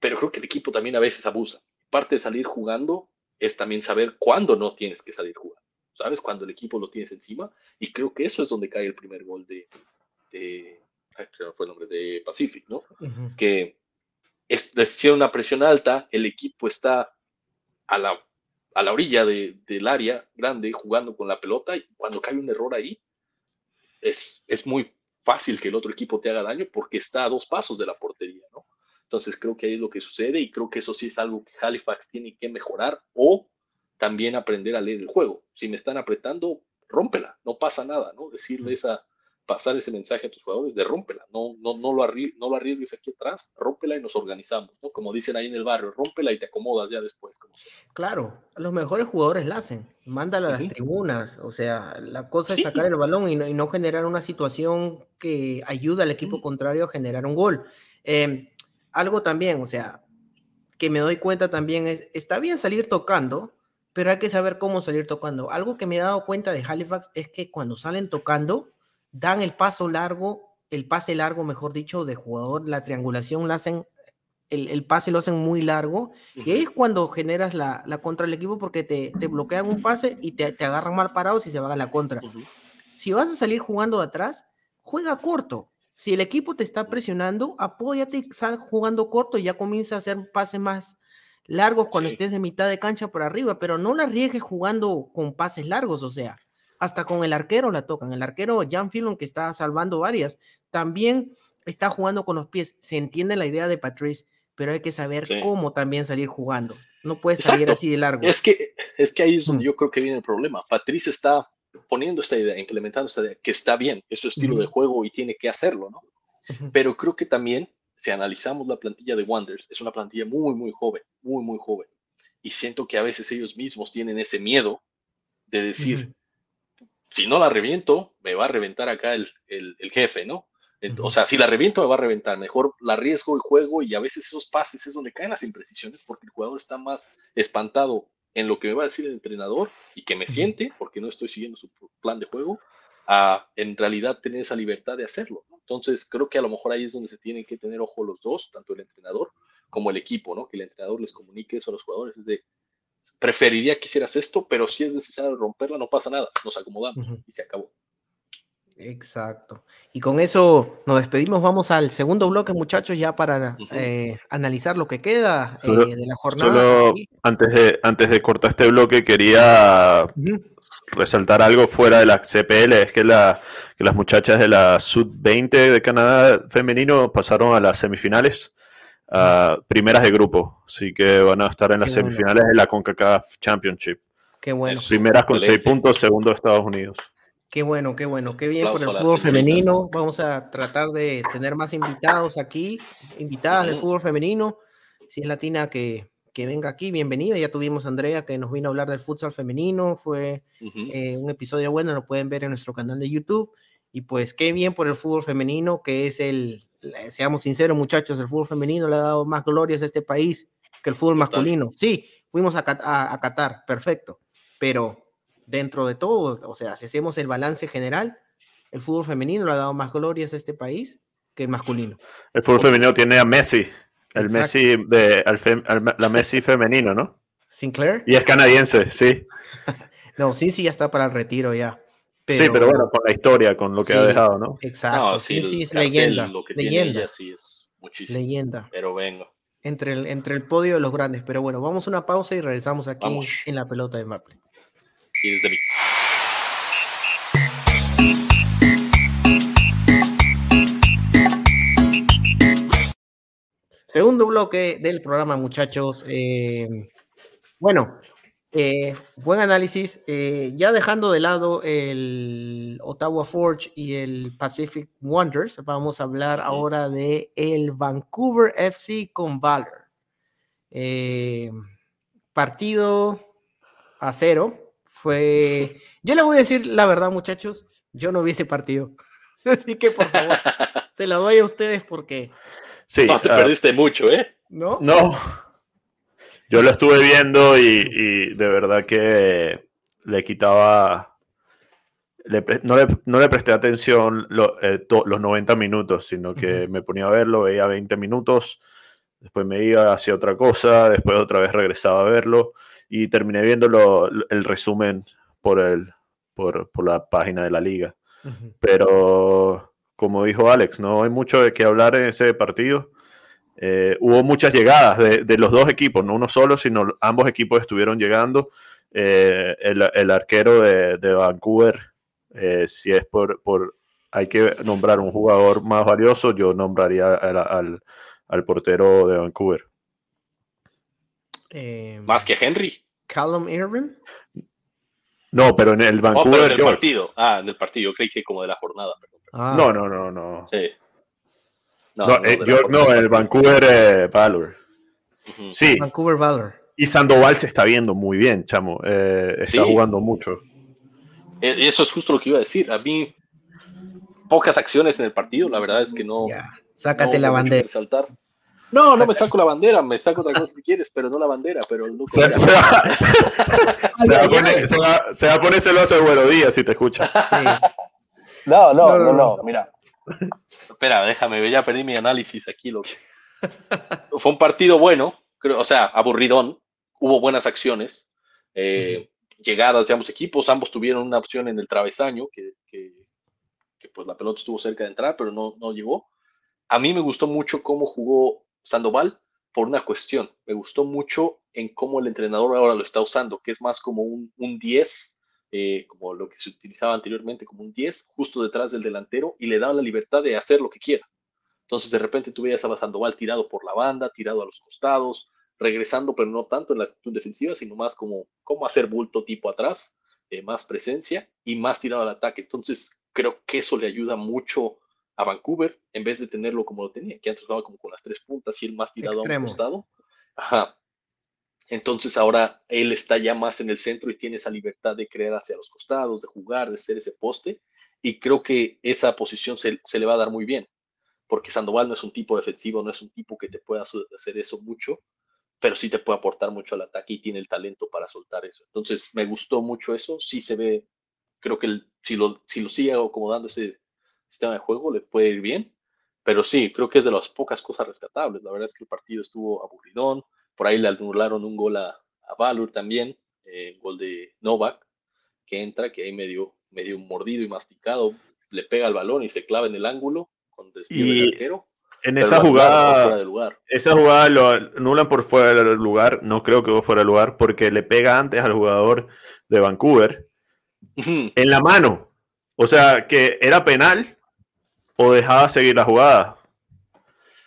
pero creo que el equipo también a veces abusa. Parte de salir jugando es también saber cuándo no tienes que salir jugando, ¿sabes? Cuando el equipo lo tienes encima, y creo que eso es donde cae el primer gol de, de ay, fue el nombre, de Pacific, ¿no? Que es decir, una presión alta, el equipo está a la, a la orilla de- del área grande jugando con la pelota y cuando cae un error ahí, es, es muy fácil que el otro equipo te haga daño porque está a dos pasos de la portería, ¿no? Entonces creo que ahí es lo que sucede y creo que eso sí es algo que Halifax tiene que mejorar o también aprender a leer el juego. Si me están apretando, rómpela, no pasa nada, ¿no? Decirle esa, pasar ese mensaje a tus jugadores de rómpela, no, no, no, lo, no lo arriesgues aquí atrás, rómpela y nos organizamos, ¿no? Como dicen ahí en el barrio, rómpela y te acomodas ya después. Como claro, los mejores jugadores la hacen, mándala a las tribunas, o sea, la cosa es sacar el balón y no, generar una situación que ayuda al equipo contrario a generar un gol. Em, algo también, o sea, que me doy cuenta también es, está bien salir tocando, pero hay que saber cómo salir tocando. Algo que me he dado cuenta de Halifax es que cuando salen tocando, dan el paso largo, el pase largo, mejor dicho, de jugador, la triangulación la hacen, el, pase lo hacen muy largo, y ahí es cuando generas la, contra del equipo porque te, bloquean un pase y te, agarran mal parados y se van a la contra. Si vas a salir jugando de atrás, juega corto. Si el equipo te está presionando, apóyate, sal jugando corto y ya comienza a hacer pases más largos cuando estés de mitad de cancha por arriba, pero no la arriesgues jugando con pases largos, o sea, hasta con el arquero la tocan. El arquero Jan Fillon, que está salvando varias, también está jugando con los pies. Se entiende la idea de Patrice, pero hay que saber cómo también salir jugando. No puedes salir así de largo. Es que, es que ahí es donde yo creo que viene el problema. Patrice está poniendo esta idea, implementando esta idea, que está bien, es su estilo de juego y tiene que hacerlo, ¿no? Pero creo que también, si analizamos la plantilla de Wonders, es una plantilla muy, muy joven, muy, muy joven. Y siento que a veces ellos mismos tienen ese miedo de decir, si no la reviento, me va a reventar acá el, jefe, ¿no? O sea, si la reviento, me va a reventar. Mejor la arriesgo el juego y a veces esos pases es donde caen las imprecisiones porque el jugador está más espantado en lo que me va a decir el entrenador y que me siente porque no estoy siguiendo su plan de juego, a en realidad tener esa libertad de hacerlo. Entonces, creo que a lo mejor ahí es donde se tienen que tener ojo los dos, tanto el entrenador como el equipo, ¿no? Que el entrenador les comunique eso a los jugadores, es de, preferiría que hicieras esto, pero si es necesario romperla, no pasa nada, nos acomodamos y se acabó. Exacto. Y con eso nos despedimos. Vamos al segundo bloque, muchachos, ya para eh, analizar lo que queda eh, de la jornada. Solo antes de, antes de cortar este bloque, quería resaltar algo fuera de la CPL: es que, la, que las muchachas de la Sub-20 de Canadá femenino pasaron a las semifinales primeras de grupo, así que van a estar en las semifinales de la CONCACAF Championship. Qué bueno. Primeras con seis puntos, segundo Estados Unidos. Qué bueno, qué bueno, qué bien por el fútbol femenino. Vamos a tratar de tener más invitados aquí, invitadas del fútbol femenino. Si es latina que, que, venga aquí, bienvenida. Ya tuvimos a Andrea que nos vino a hablar del futsal femenino. Fue eh, un episodio bueno, lo pueden ver en nuestro canal de YouTube. Y pues qué bien por el fútbol femenino, que es el, seamos sinceros, muchachos, el fútbol femenino le ha dado más glorias a este país que el fútbol masculino. Sí, fuimos a, a, Qatar, perfecto, pero dentro de todo, o sea, si hacemos el balance general, el fútbol femenino le ha dado más glorias a este país que el masculino. El fútbol femenino tiene a Messi, el Messi de la Messi femenino, ¿no? Sinclair. Y es canadiense, sí. no, sí, sí, ya está para el retiro ya sí, pero bueno, con la historia, con lo que ha dejado, ¿no? Exacto, sí, sí, es leyenda. leyenda. sí es muchísimo. Leyenda. Pero vengo. Entre el, entre el podio de los grandes. Pero bueno, vamos a una pausa y regresamos aquí en la pelota de Maple. Y desde mí. Segundo bloque del programa, muchachos. Eh, bueno, eh, buen análisis. Eh, ya dejando de lado el Ottawa Forge y el Pacific Wonders, vamos a hablar ahora de el Vancouver FC con Valor. Partido a cero. Fue. Yo le voy a decir la verdad, muchachos. Yo no vi ese partido. Así que por favor, se lo doy a ustedes porque. Sí, no, te perdiste mucho, ¿eh? No. No. Yo lo estuve viendo y, de verdad que le quitaba. no, le, presté atención eh, los 90 minutos, sino que me ponía a verlo, veía 20 minutos, después me iba hacia otra cosa, después otra vez regresaba a verlo y terminé viendo el resumen por, el, por, la página de la liga. Pero como dijo Alex, no hay mucho de qué hablar en ese partido. Eh, hubo muchas llegadas de, los dos equipos, no uno solo, sino ambos equipos estuvieron llegando. Eh, el, arquero de, Vancouver, eh, si es por, por, hay que nombrar un jugador más valioso, yo nombraría al, portero de Vancouver. Más que Henry. Callum Irvin. No, pero en el Vancouver. del partido. Ah, en el partido. Creí que como de la jornada. Ah. No, no, no, no. Sí. No, no, eh, no el Vancouver eh, Valor. Sí. Vancouver Valor. Y Sandoval se está viendo muy bien, chamo. Eh, está jugando mucho. E, eso es justo lo que iba a decir. A mí, pocas acciones en el partido, la verdad es que no. Sácate la bandera. Saltar. No, no me saco la bandera, me saco otra cosa si quieres, pero no la bandera, pero se, va, a poner, celoso el buenos días si te escucha. No, no, no, no, mira. Espera, déjame, ya perdí mi análisis aquí. Lo Fue un partido bueno, creo, o sea, aburridón, hubo buenas acciones, eh, llegadas de ambos equipos, ambos tuvieron una opción en el travesaño, que, pues la pelota estuvo cerca de entrar, pero no, no llegó. A mí me gustó mucho cómo jugó Sandoval por una cuestión. Me gustó mucho en cómo el entrenador ahora lo está usando, que es más como un, un 10, eh, como lo que se utilizaba anteriormente como un 10, justo detrás del delantero, y le da la libertad de hacer lo que quiera. Entonces de repente tú veías a Sandoval tirado por la banda, tirado a los costados, regresando, pero no tanto en la actitud defensiva, sino más como, como hacer bulto tipo atrás, eh, más presencia y más tirado al ataque. Entonces creo que eso le ayuda mucho a Vancouver en vez de tenerlo como lo tenía, que antes jugaba como con las tres puntas y el más tirado a un costado. Ajá. Entonces ahora él está ya más en el centro y tiene esa libertad de crear hacia los costados, de jugar, de ser ese poste. Y creo que esa posición se, se le va a dar muy bien, porque Sandoval no es un tipo defensivo, no es un tipo que te pueda hacer eso mucho, pero sí te puede aportar mucho al ataque y tiene el talento para soltar eso. Entonces me gustó mucho eso, sí se ve, creo que si, lo, si lo sigue acomodando ese sistema de juego, le puede ir bien. Pero sí, creo que es de las pocas cosas rescatables. La verdad es que el partido estuvo aburridón. Por ahí le anularon un gol a, a Valor también, eh, gol de Novak, que entra, que ahí medio, medio mordido y masticado, le pega el balón y se clava en el ángulo con desvío del arquero. En esa jugada, esa jugada lo anulan por fuera del lugar. No creo que fuera del lugar porque le pega antes al jugador de Vancouver en la mano. O sea, que era penal o dejaba seguir la jugada.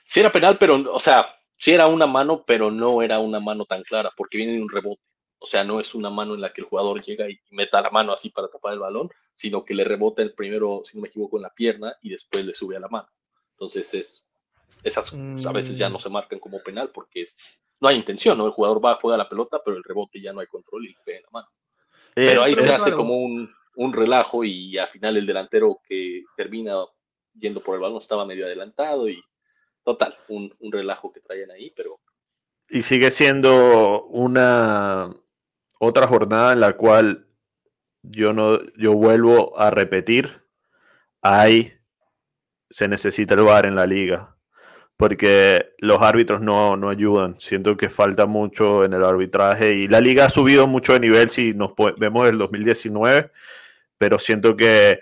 Sí era penal, pero, o sea, sí era una mano, pero no era una mano tan clara, porque viene de un rebote. O sea, no es una mano en la que el jugador llega y meta la mano así para tapar el balón, sino que le rebota el primero, si no me equivoco, en la pierna y después le sube a la mano. Entonces, es, esas a veces ya no mm. se marcan como penal porque es, no hay intención, ¿no? El jugador va, juega la pelota, pero el rebote ya no hay control y le pega en la mano. Eh, pero ahí se hace como un, un relajo y al final el delantero que termina yendo por el balón estaba medio adelantado y total, un, relajo que traían ahí, pero... Y sigue siendo una otra jornada en la cual yo no, yo vuelvo a repetir, hay, se necesita el VAR en la liga, porque los árbitros no, no ayudan. Siento que falta mucho en el arbitraje y la liga ha subido mucho de nivel si nos vemos el 2019 pero siento que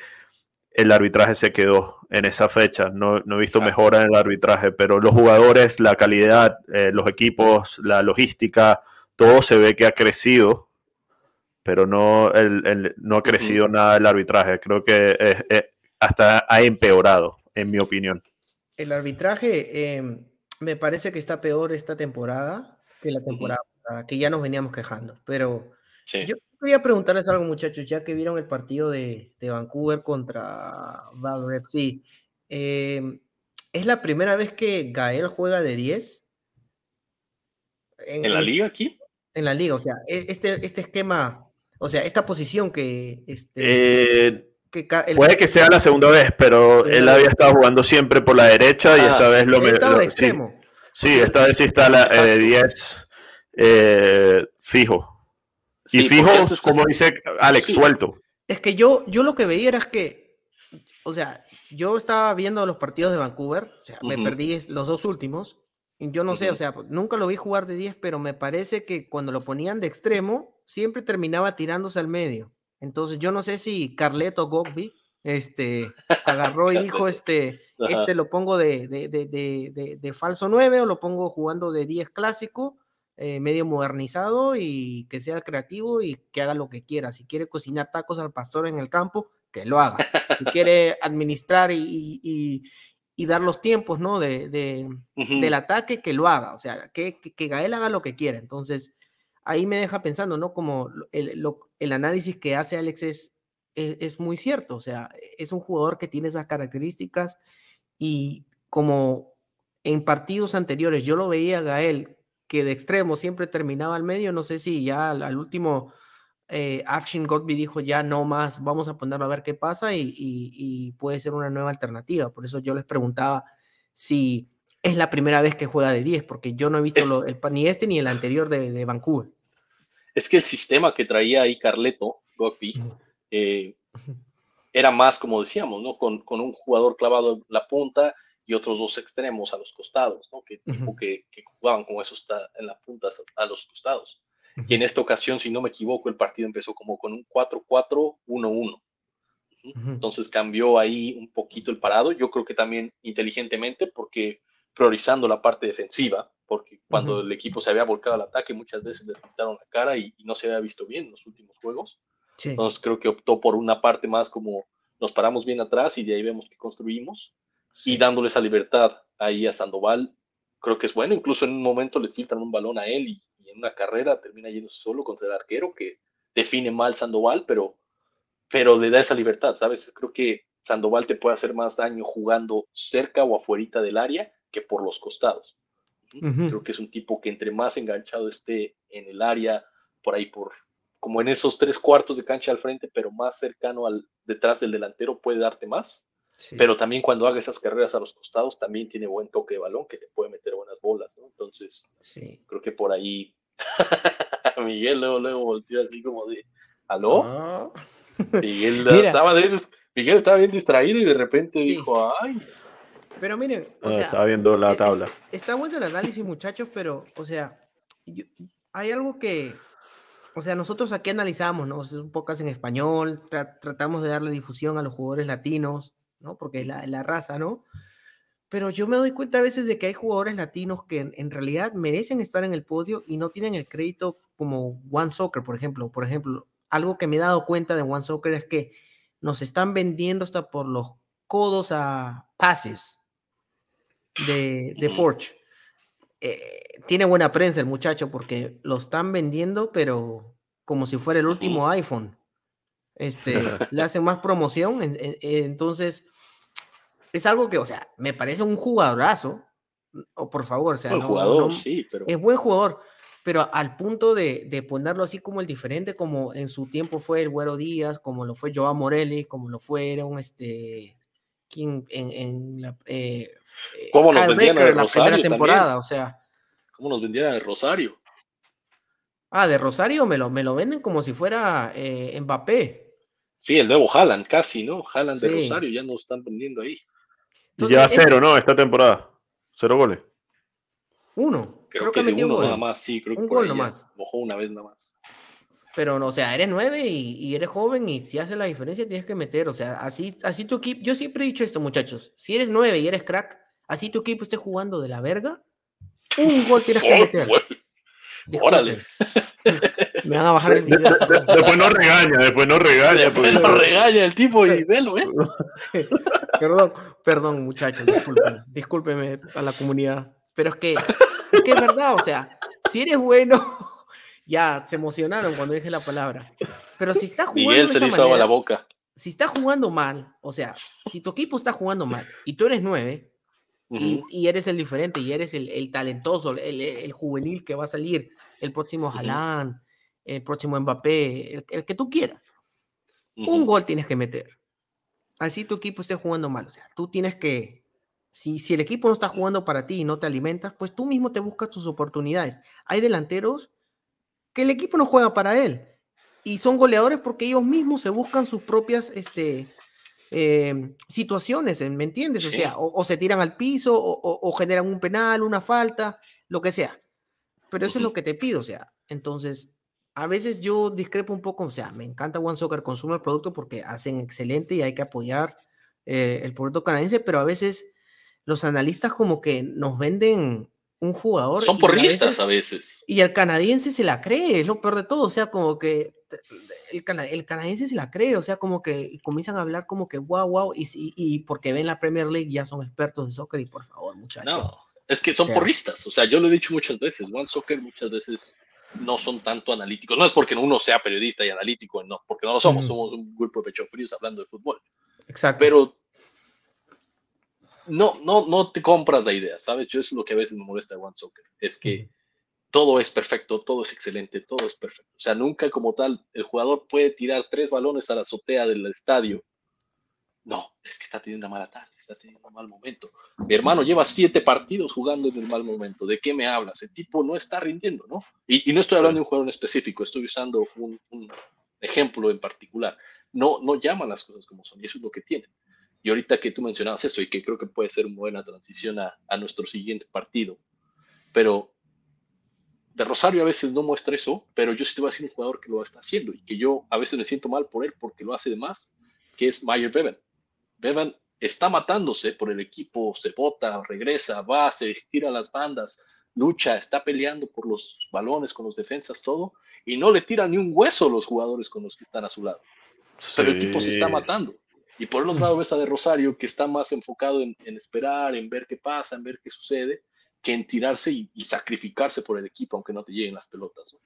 el arbitraje se quedó en esa fecha. No, he visto mejora en el arbitraje, pero los jugadores, la calidad, eh, los equipos, la logística, todo se ve que ha crecido, pero no, no ha crecido nada el arbitraje. Creo que hasta ha empeorado, en mi opinión. El arbitraje em, me parece que está peor esta temporada que la temporada que ya nos veníamos quejando, pero yo quería preguntarles algo, muchachos, ya que vieron el partido de, Vancouver contra Valor FC. Em, ¿Es la primera vez que Gael juega de 10? ¿En, la liga aquí? En la liga, o sea, e, este, este esquema, o sea, esta posición que... Este, eh, puede que sea la segunda vez, pero él había estado jugando siempre por la derecha y ah, esta vez lo... Estaba de extremo. Sí, esta vez sí está la, de 10 eh, y fijo, como dice Alex, suelto. Es que yo, yo lo que veía era que, o sea, yo estaba viendo los partidos de Vancouver, o sea, me perdí los dos últimos. Y yo no sé, o sea, nunca lo vi jugar de 10, pero me parece que cuando lo ponían de extremo, siempre terminaba tirándose al medio. Entonces, yo no sé si Carleto Gogby este, agarró y dijo, este, este lo pongo de, de, de, de, falso 9 o lo pongo jugando de 10 clásico eh, medio modernizado y que sea creativo y que haga lo que quiera. Si quiere cocinar tacos al pastor en el campo, que lo haga. Si quiere administrar y, dar los tiempos ¿no? de, del ataque, que lo haga. O sea, que, que, Gael haga lo que quiera. Entonces, ahí me deja pensando, ¿no? Como el, el análisis que hace Alex es, es, es, muy cierto, o sea, es un jugador que tiene esas características y como en partidos anteriores yo lo veía a Gael que de extremo siempre terminaba al medio, no sé si ya al, último eh, Afshin Godby dijo ya no más, vamos a ponerlo a ver qué pasa y, y, y, puede ser una nueva alternativa. Por eso yo les preguntaba si es la primera vez que juega de 10, porque yo no he visto lo, el, ni este ni el anterior de, de, Vancouver. Es que el sistema que traía ahí Carleto, Godby, eh, era más, como decíamos, ¿no? Con, con, un jugador clavado en la punta y otros dos extremos a los costados, ¿no? Que, uh -huh. que, que, jugaban con esos en las puntas a los costados. Uh -huh. Y en esta ocasión, si no me equivoco, el partido empezó como con un 4-4-1-1. Uh -huh. Entonces cambió ahí un poquito el parado. Yo creo que también inteligentemente, porque priorizando la parte defensiva, porque cuando el equipo se había volcado al ataque, muchas veces les pintaron la cara y, y no se había visto bien en los últimos juegos. Sí. Entonces creo que optó por una parte más como nos paramos bien atrás y de ahí vemos que construimos sí. y dándole esa libertad ahí a Sandoval, creo que es bueno. Incluso en un momento le filtran un balón a él y, y en una carrera termina yendo solo contra el arquero que define mal Sandoval, pero, pero le da esa libertad, ¿sabes? Creo que Sandoval te puede hacer más daño jugando cerca o afuera del área que por los costados. Uh -huh. Creo que es un tipo que entre más enganchado esté en el área, por ahí por como en esos tres cuartos de cancha al frente, pero más cercano al detrás del delantero, puede darte más. Sí. Pero también cuando haga esas carreras a los costados, también tiene buen toque de balón que te puede meter buenas bolas, ¿no? Entonces, sí. creo que por ahí Miguel luego, luego volteó así como de, ¿aló? Ah. Miguel, estaba de, Miguel estaba bien distraído y de repente sí. dijo, ay. Pero miren, o ah, sea, estaba viendo la tabla. Está bueno el análisis, muchachos, pero, o sea, yo, hay algo que, o sea, nosotros aquí analizamos, ¿no? Un podcast en español, tra tratamos de darle difusión a los jugadores latinos, ¿no? Porque es la, la, raza, ¿no? Pero yo me doy cuenta a veces de que hay jugadores latinos que en, en, realidad merecen estar en el podio y no tienen el crédito como One Soccer, por ejemplo. Por ejemplo, algo que me he dado cuenta de One Soccer es que nos están vendiendo hasta por los codos a pases de, de Forge eh, tiene buena prensa el muchacho porque lo están vendiendo, pero como si fuera el último iPhone. Este, le hacen más promoción, en, en, entonces es algo que, o sea, me parece un jugadorazo, o por favor, o sea, no, jugador, no, sí, pero... es buen jugador, pero al punto de, de, ponerlo así como el diferente, como en su tiempo fue el Güero Díaz, como lo fue Joao Morelli, como lo fue era un este, quien en, en la, eh, ¿Cómo nos vendían de la primera temporada? También. O sea. ¿Cómo nos vendían de Rosario? Ah, de Rosario me lo, me lo venden como si fuera eh, Mbappé. Sí, el nuevo Haaland, casi, ¿no? Haaland sí. de Rosario ya nos están vendiendo ahí. Entonces, ya cero, ¿no? Esta temporada. Cero goles. Uno. Creo, creo que, que metió uno nada más, sí. Creo un gol nomás. Mojó una vez nada más. Pero, o sea, eres nueve y, y, eres joven y si hace la diferencia tienes que meter. O sea, así, así tu equipo. Yo siempre he dicho esto, muchachos. Si eres nueve y eres crack, así tu equipo esté jugando de la verga, un gol tienes que meter. Órale. Me van a bajar el video. después no regaña, después no regaña. Después no regaña el tipo y velo, ¿eh? Perdón, perdón, muchachos, disculpen, discúlpeme a la comunidad. Pero es que, es que es verdad, o sea, si eres bueno, ya se emocionaron cuando dije la palabra. Pero si está jugando. Miguel se le hizo agua la boca. Si está jugando mal, o sea, si tu equipo está jugando mal y tú eres nueve, Uh -huh. y, y, eres el diferente y eres el, el talentoso, el, el, juvenil que va a salir, el próximo uh -huh. El próximo Mbappé, el, el que tú quieras. Uh -huh. Un gol tienes que meter. Así tu equipo esté jugando mal. O sea, tú tienes que. Si, si el equipo no está jugando para ti y no te alimentas, pues tú mismo te buscas tus oportunidades. Hay delanteros que el equipo no juega para él. Y son goleadores porque ellos mismos se buscan sus propias este, eh, situaciones, ¿me entiendes? Sí. O sea, o, o, se tiran al piso, o, o, generan un penal, una falta, lo que sea. Pero eso uh -huh. es lo que te pido, o sea, entonces, a veces yo discrepo un poco, o sea, me encanta One Soccer, consumo el producto porque hacen excelente y hay que apoyar eh, el producto canadiense, pero a veces los analistas como que nos venden un jugador. Son porristas a veces, a veces, Y el canadiense se la cree, es lo peor de todo, o sea, como que el, cana el, canadiense se la cree, o sea, como que comienzan a hablar como que wow, wow, y, y, y, porque ven la Premier League ya son expertos en soccer y por favor, muchachos. No, es que son o sea, porristas, o sea, yo lo he dicho muchas veces, One Soccer muchas veces no son tanto analíticos. No es porque uno sea periodista y analítico, no, porque no lo somos, somos un grupo de pecho fríos hablando de fútbol. Exacto. Pero no, no, no te compras la idea, ¿sabes? Yo es lo que a veces me molesta de One Soccer, es que todo es perfecto, todo es excelente, todo es perfecto. O sea, nunca como tal el jugador puede tirar tres balones a la azotea del estadio. No, es que está teniendo una mala tarde, está teniendo un mal momento. Mi hermano lleva siete partidos jugando en el mal momento. ¿De qué me hablas? El tipo no está rindiendo, ¿no? Y, no estoy hablando de un jugador en específico, estoy usando un, ejemplo en particular. No, no llaman las cosas como son y eso es lo que tienen. Y ahorita que tú mencionabas eso y que creo que puede ser una buena transición a, a nuestro siguiente partido, pero de Rosario a veces no muestra eso, pero yo sí te voy a decir un jugador que lo está haciendo y que yo a veces me siento mal por él porque lo hace de más, que es Mayer Bevan. Bevan está matándose por el equipo, se bota, regresa, va, se tira a las bandas, lucha, está peleando por los balones con los defensas, todo, y no le tira ni un hueso a los jugadores con los que están a su lado. Pero el tipo se está matando. Y por el otro lado ves a de Rosario que está más enfocado en, en esperar, en ver qué pasa, en ver qué sucede, que en tirarse y, sacrificarse por el equipo, aunque no te lleguen las pelotas.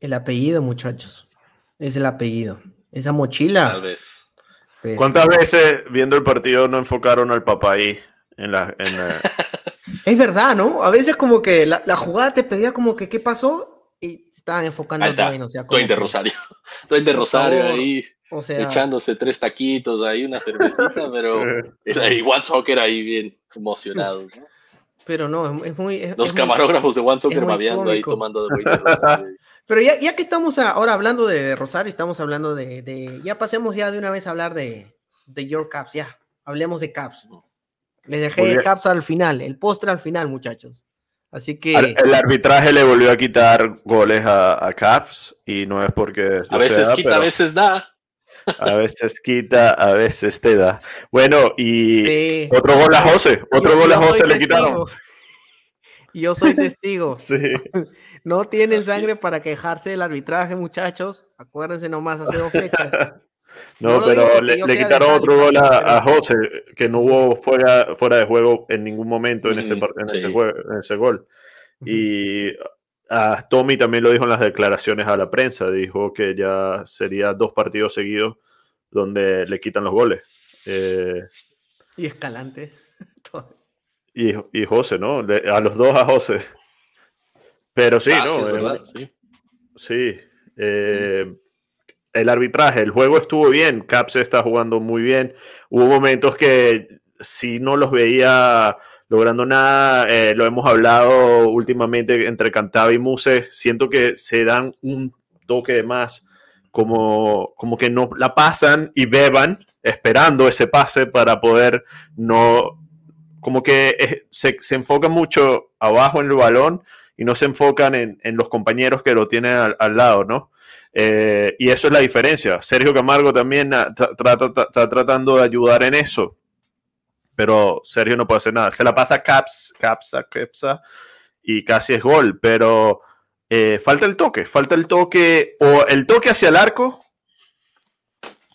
El apellido, muchachos. Es el apellido. Esa mochila. Tal vez. Pues, ¿Cuántas veces viendo el partido no enfocaron al papá ahí? En la, es verdad, ¿no? A veces como que la, jugada te pedía como que qué pasó y estaban enfocando en, o sea, como de Rosario. Estoy de Rosario ahí. O sea, echándose tres taquitos ahí, una cervecita, pero igual Soccer ahí bien emocionado. ¿no? Pero no, es, muy. Los camarógrafos de One Soccer babeando ahí tomando de Pero ya, ya, que estamos ahora hablando de Rosario, estamos hablando de, Ya pasemos ya de una vez a hablar de, de Your Caps, ya. Hablemos de Caps. Les dejé Caps al final, el postre al final, muchachos. Así que. El arbitraje le volvió a quitar goles a, Caps y no es porque. A veces quita, a veces da. A veces quita, a veces te da. Bueno, y otro gol a José, otro gol a José le quitaron. Yo soy testigo. sí. No tienen sangre para quejarse del arbitraje, muchachos. Acuérdense nomás hace dos fechas. No, pero le, quitaron otro gol a, José, que no hubo fuera, fuera de juego en ningún momento en, ese, en, ese, juego, en ese gol. Y a Tommy también lo dijo en las declaraciones a la prensa, dijo que ya sería dos partidos seguidos donde le quitan los goles. Eh, y Escalante. y, y, José, ¿no? a los dos a José. Pero sí, ah, ¿no? Eh, sí. Eh, el arbitraje, el juego estuvo bien, Caps está jugando muy bien. Hubo momentos que si no los veía logrando nada. Eh, lo hemos hablado últimamente entre Cantaba y Muse. Siento que se dan un toque más, como, como que no la pasan y beban esperando ese pase para poder no. Como que se, se enfocan mucho abajo en el balón y no se enfocan en, en los compañeros que lo tienen al, lado, ¿no? Eh, y eso es la diferencia. Sergio Camargo también está tratando de ayudar en eso pero Sergio no puede hacer nada. Se la pasa Caps, Capsa, Capsa y casi es gol, pero eh, falta el toque, falta el toque o el toque hacia el arco.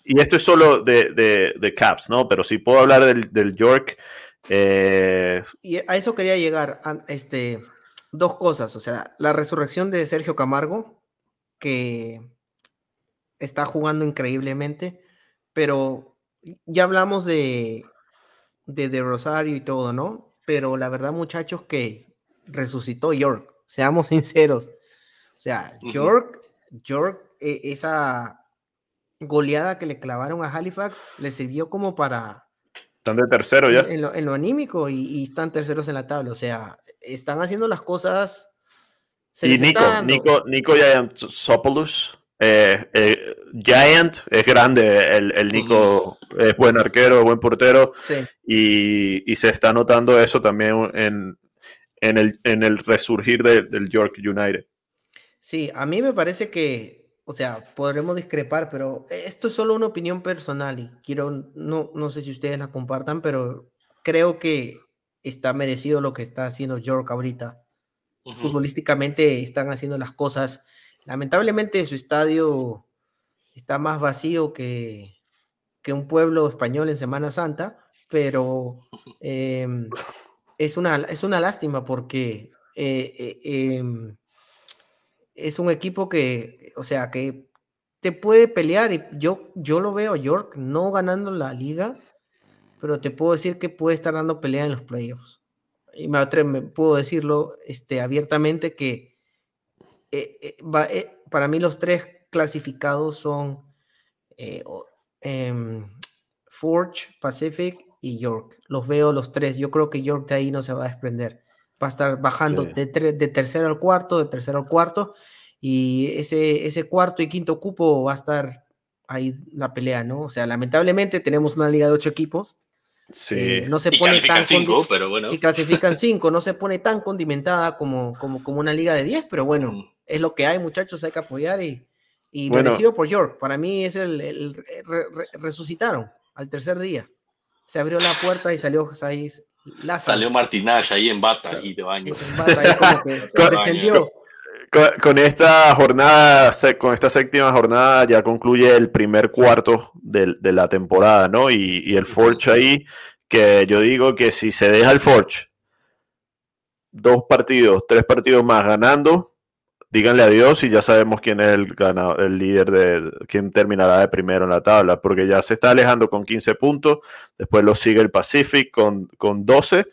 Y esto es solo de, Caps, ¿no? Pero si puedo hablar del, York. Eh, y a eso quería llegar. Este, dos cosas. O sea, la resurrección de Sergio Camargo, que está jugando increíblemente, pero ya hablamos de de, Rosario y todo, ¿no? Pero la verdad, muchachos, que resucitó York, seamos sinceros. O sea, York, York, e, esa goleada que le clavaron a Halifax le sirvió como para... Están de tercero ya. En lo, anímico y, están terceros en la tabla. O sea, están haciendo las cosas... y Nico, Nico, Nico Sopolus eh, eh, Giant es grande, el, el Nico es buen arquero, buen portero y, y, se está notando eso también en, en, el, en el, resurgir del York United. Sí, a mí me parece que, o sea, podremos discrepar, pero esto es solo una opinión personal y quiero, no, no sé si ustedes la compartan, pero creo que está merecido lo que está haciendo York ahorita. Futbolísticamente están haciendo las cosas Lamentablemente su estadio está más vacío que, un pueblo español en Semana Santa, pero em, es, una, es una lástima porque eh, eh, em, es un equipo que, o sea, que te puede pelear y yo, yo lo veo a York no ganando la liga, pero te puedo decir que puede estar dando pelea en los playoffs. Y me, me puedo decirlo este, abiertamente que eh, eh, eh, para mí los tres clasificados son em, Forge, Pacific y York. Los veo los tres. Yo creo que York de ahí no se va a desprender. Va a estar bajando de, de tercero al cuarto, de tercero al cuarto y ese, ese cuarto y quinto cupo va a estar ahí la pelea, ¿no? O sea, lamentablemente tenemos una liga de ocho equipos. Sí. Eh, no se y pone tan cinco, pero bueno. Y clasifican cinco, no se pone tan condimentada como, como, como una liga de diez, pero bueno, mm. es lo que hay, muchachos, hay que apoyar y, y merecido por York. Para mí es el, resucitaron al tercer día. Se abrió la puerta y salió ahí Salió Martínez ahí en bata y de baño. En bata, ahí como que descendió. con, esta jornada, con esta séptima jornada ya concluye el primer cuarto de, la temporada, ¿no? Y, el Forge ahí, que yo digo que si se deja el Forge dos partidos, tres partidos más ganando, díganle adiós y ya sabemos quién es el, ganador, el líder de quién terminará de primero en la tabla, porque ya se está alejando con 15 puntos, después lo sigue el Pacific con, con 12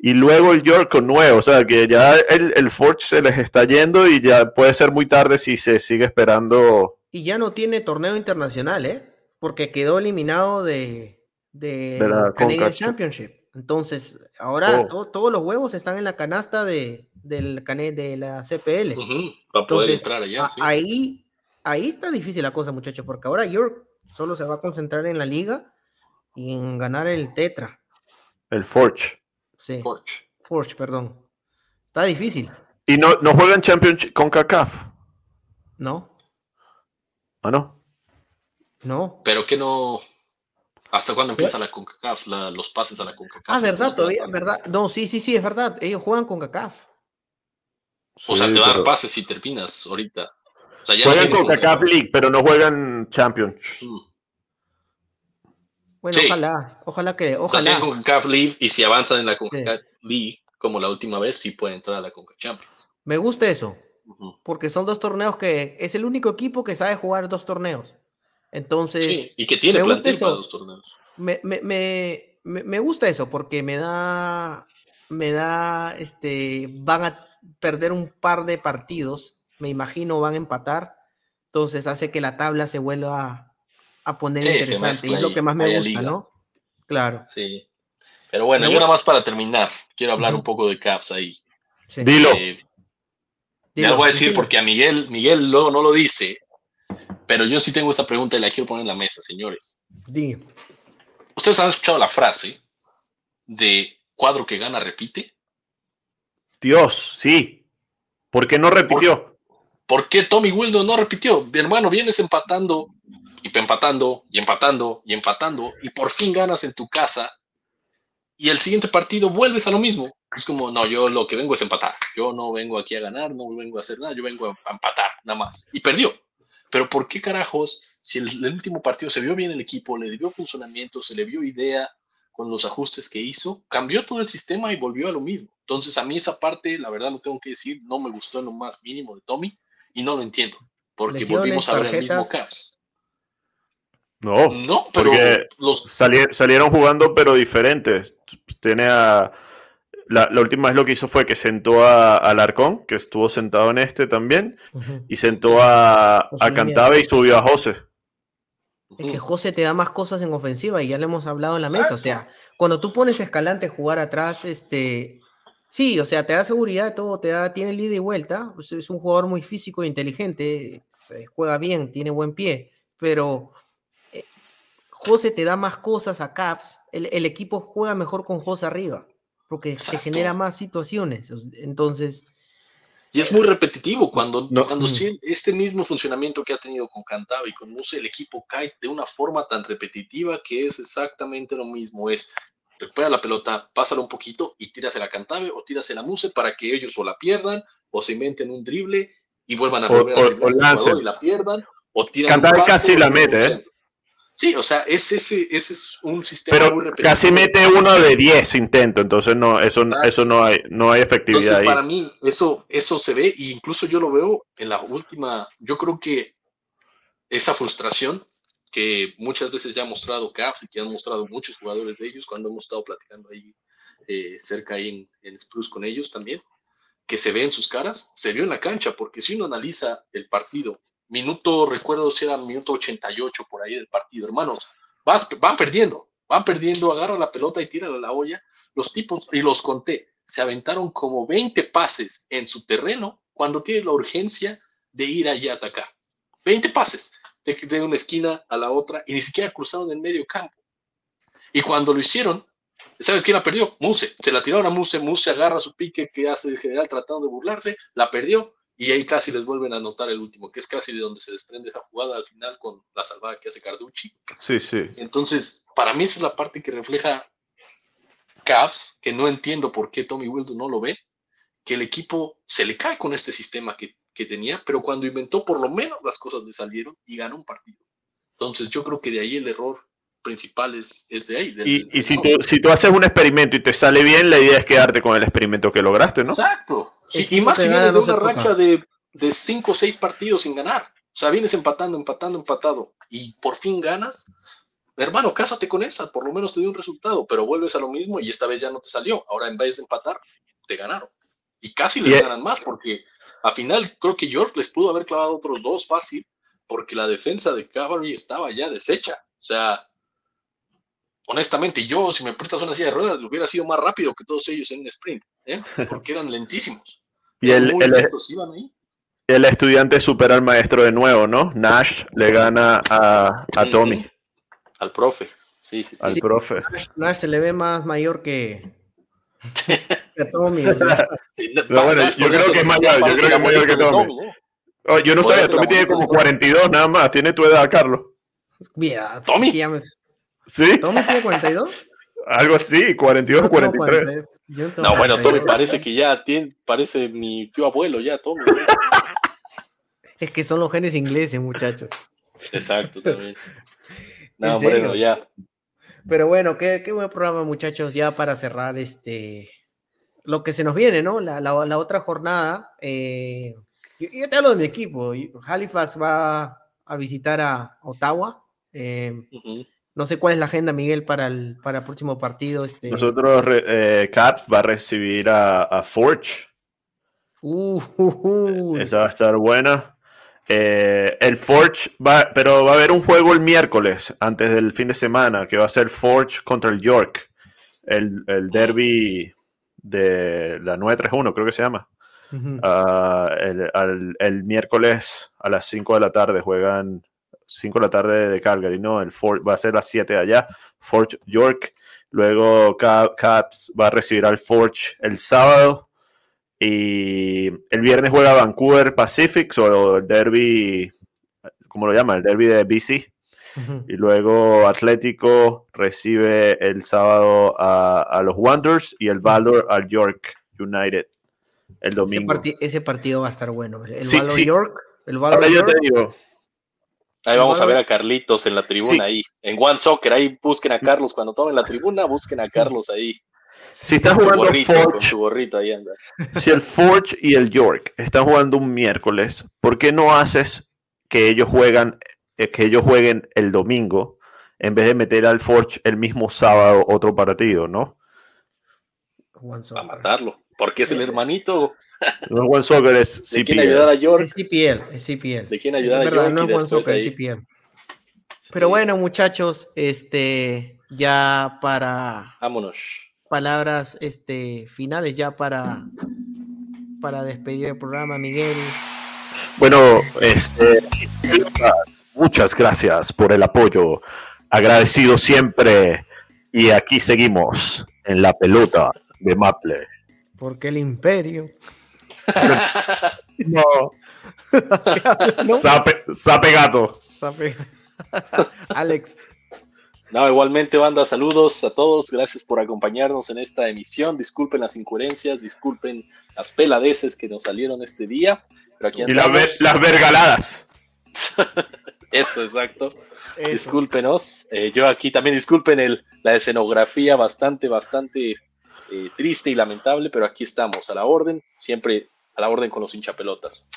y luego el York con nuevo, o sea que ya el, el Forge se les está yendo y ya puede ser muy tarde si se sigue esperando. Y ya no tiene torneo internacional, ¿eh? Porque quedó eliminado de, de, la Canadian Championship. Entonces, ahora oh. todos los huevos están en la canasta de, del, de la CPL. para poder entrar allá. Ahí, ahí está difícil la cosa, muchachos, porque ahora York solo se va a concentrar en la liga y en ganar el Tetra. El Forge. Sí. Forge. Forge, perdón. Está difícil. ¿Y no, no juegan Championship con CACAF? No. ¿Ah, no? No. Pero que no. ¿Hasta cuándo empieza la CONCACAF, los pases a la CONCACAF? Ah, verdad, todavía, verdad. No, sí, sí, sí, es verdad. Ellos juegan con CACAF. O sea, te dan pases si terminas ahorita. juegan con CACAF League, pero no juegan Champions. Mm. Bueno, ojalá, ojalá que, ojalá. con CONCACAF League y si avanzan en la CONCACAF League, como la última vez, sí pueden entrar a la CONCACAF Champions. Me gusta eso, porque son dos torneos que es el único equipo que sabe jugar dos torneos. Entonces, sí, y que tiene plantel para dos torneos. Me, me, me, me, gusta eso porque me da, me da, este, van a perder un par de partidos, me imagino van a empatar, entonces hace que la tabla se vuelva a poner interesante. Y es lo que más me gusta, ¿no? Claro. Sí. Pero bueno, y una más para terminar. Quiero hablar un poco de Caps ahí. Dilo. Eh, ya lo voy a decir porque a Miguel, Miguel luego no lo dice, pero yo sí tengo esta pregunta y la quiero poner en la mesa, señores. Dí. ¿Ustedes han escuchado la frase de cuadro que gana repite? Dios, sí. ¿Por qué no repitió? ¿Por, qué Tommy Wildo no repitió? Mi hermano, vienes empatando y empatando y empatando y empatando y por fin ganas en tu casa y el siguiente partido vuelves a lo mismo. Es como, no, yo lo que vengo es empatar. Yo no vengo aquí a ganar, no vengo a hacer nada, yo vengo a empatar, nada más. Y perdió. Pero ¿por qué carajos, si el, el último partido se vio bien el equipo, le dio funcionamiento, se le vio idea con los ajustes que hizo, cambió todo el sistema y volvió a lo mismo? Entonces a mí esa parte, la verdad lo tengo que decir, no me gustó en lo más mínimo de Tommy y no lo entiendo, porque volvimos a ver el mismo Caps. No, no porque los... salieron jugando pero diferentes. Tiene a... La, última vez lo que hizo fue que sentó a, Alarcón, que estuvo sentado en este también, y sentó a, a Cantave y subió a José. Es que José te da más cosas en ofensiva y ya le hemos hablado en la mesa. O sea, cuando tú pones a Escalante jugar atrás, este, sí, o sea, te da seguridad, todo, te da, tiene ida y vuelta. Es un jugador muy físico e inteligente, se juega bien, tiene buen pie, pero José te da más cosas a Caps, el, equipo juega mejor con José arriba, porque te genera más situaciones. Entonces. Y es muy repetitivo cuando, cuando este mismo funcionamiento que ha tenido con Cantava y con Muse, el equipo cae de una forma tan repetitiva que es exactamente lo mismo. Es recupera la pelota, pásala un poquito y tírase la Cantave o tírase la Muse para que ellos o la pierdan o se inventen un drible y vuelvan a volver a o, y la pierdan o tiran Cantave casi la mete, ¿eh? Sí, o sea, ese, ese, ese es un sistema Pero muy repetitivo. casi mete uno de 10 intentos, entonces no, eso, eso no hay, no hay efectividad Entonces, para ahí. mí, eso, eso se ve, e incluso yo lo veo en la última, yo creo que esa frustración que muchas veces ya ha mostrado Cavs y que han mostrado muchos jugadores de ellos cuando hemos estado platicando ahí eh, cerca ahí en, en Spruce con ellos también, que se ve en sus caras, se vio en la cancha, porque si uno analiza el partido, minuto, recuerdo si era minuto 88 por ahí del partido, hermanos, vas- van perdiendo, van perdiendo, agarra la pelota y tira a la olla, los tipos, y los conté, se aventaron como 20 pases en su terreno cuando tienes la urgencia de ir allá a atacar. 20 pases, de, de una esquina a la otra, y ni siquiera cruzaron el medio campo. Y cuando lo hicieron, ¿sabes quién la perdió? Muse. Se la tiraron a Muse, Muse agarra su pique que hace el general tratando de burlarse, la perdió, y ahí casi les vuelven a anotar el último, que es casi de donde se desprende esa jugada al final con la salvada que hace Carducci. Sí, sí. Entonces, para mí esa es la parte que refleja Cavs, que no entiendo por qué Tommy Wilton no lo ve, que el equipo se le cae con este sistema que, que tenía, pero cuando inventó por lo menos las cosas le salieron y ganó un partido. Entonces, yo creo que de ahí el error principal es, es de ahí. del- Y, si, tú, si tú haces un experimento y te sale bien, la idea es quedarte con el experimento que lograste, ¿no? Exacto. Sí, y más si vienes de una racha de, de cinco o seis partidos sin ganar. O sea, vienes empatando, empatando, empatado y por fin ganas. Hermano, cásate con esa, por lo menos te dio un resultado, pero vuelves a lo mismo y esta vez ya no te salió. Ahora en vez de empatar, te ganaron. Y casi les Y- ganan más porque al final creo que York les pudo haber clavado otros dos fácil porque la defensa de Cavalry estaba ya deshecha. O sea, honestamente, yo, si me prestas una silla de ruedas, hubiera sido más rápido que todos ellos en un sprint, ¿eh? porque eran lentísimos. Y Eran el, muy el, lentos, iban ahí. el estudiante supera al maestro de nuevo, ¿no? Nash le gana a, a Tommy. Al profe. Sí, sí, sí. al Sí. profe. Nash, Nash se le ve más mayor que, que a Tommy. o sea, no, Pero bueno, Nash, yo creo eso que es mayor, yo creo que es mayor que el Tommy. ¿eh? Oh, yo no sabía, Tommy tiene como de Tommy. 42 nada más. Tiene tu edad, Carlos. mira, Tommy. que ya me- ¿Sí? ¿Tommy tiene 42? Algo así, 42 o Yo tengo 43. 40, yo tengo No, bueno, Tommy 42. parece que ya tiene, parece mi tío abuelo, ya, Tommy. Es que son los genes ingleses, muchachos. Exacto, también. ¿En No, bueno, ya. Pero bueno, qué, qué buen programa, muchachos, ya para cerrar este lo que se nos viene, ¿no? La, la- la otra jornada. eh, yo, yo te hablo de mi equipo. Halifax va a visitar a Ottawa. eh. No sé cuál es la agenda, Miguel, para el, para el próximo partido. Este, Nosotros, eh, Caps va a recibir a, a Forge. Uh, uh, uh. Esa va a estar buena. Eh, el Forge va, pero va a haber un juego el miércoles, antes del fin de semana, que va a ser Forge contra el York. El, el derby de la 931, creo que se llama. Ah, el, al- el miércoles a las 5 de la tarde juegan 5 de la tarde de Calgary, ¿no? El Fort va a ser las 7 de allá, Forge York. Luego Ca- Caps va a recibir al Forge el sábado. Y el viernes juega Vancouver Pacifics o el derby, ¿cómo lo llama? El derby de BC. Y luego Atlético recibe el sábado a, a los Wanderers y el Valor al York United el Ese, domingo. ese partido va a estar bueno. El Sí, Valor sí. York. El Valor Ahora yo te digo, Ahí vamos a ver a Carlitos en la tribuna Sí. ahí. En One Soccer, ahí busquen a Carlos. Cuando tomen la tribuna, busquen a Carlos ahí. si su jugando gorrito, con Forge, su gorrito ahí anda. si el Forge y el York están jugando un miércoles, ¿por qué no haces que ellos juegan, eh, que ellos jueguen el domingo en vez de meter al Forge el mismo sábado otro partido, ¿no? One Para matarlo. Porque es el hermanito. No es One Soccer, es ¿De quién ayudar a CPL. York? Es CPL, es CPL. ¿De quién ayudar a Es verdad, York? no es One Soccer, es ahí- CPL. Pero bueno, muchachos, este, ya para Vámonos. palabras este, finales, ya para, para despedir el programa, Miguel. Bueno, este, muchas gracias por el apoyo. Agradecido siempre. Y aquí seguimos en la pelota de Maple. Porque el imperio. No. ¿No? Sape, sape gato. Sabe. Alex, No, igualmente, banda, saludos a todos. Gracias por acompañarnos en esta emisión. Disculpen las incoherencias, disculpen las peladeces que nos salieron este día. Pero aquí Y ver- las vergaladas. Eso, exacto. Discúlpenos. Eh, yo aquí también disculpen el, la escenografía bastante, bastante eh, triste y lamentable, pero aquí estamos a la orden, siempre a la orden con los hinchapelotas.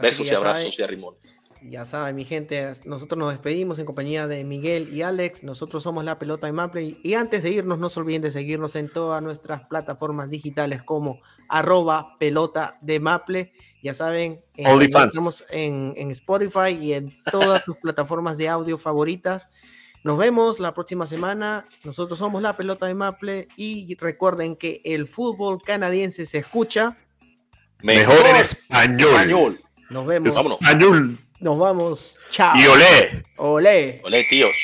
Besos y abrazos y arrimones. Ya saben, mi gente, nosotros nos despedimos en compañía de Miguel y Alex. Nosotros somos la pelota de Maple. Y antes de irnos, no se olviden de seguirnos en todas nuestras plataformas digitales como arroba pelota de Maple. Ya saben, estamos en, en Spotify y en todas tus plataformas de audio favoritas. Nos vemos la próxima semana. Nosotros somos la pelota de Maple y recuerden que el fútbol canadiense se escucha mejor, en español. Nos vemos. Español. Nos vamos. Chao. Y olé. Olé. Olé, tíos.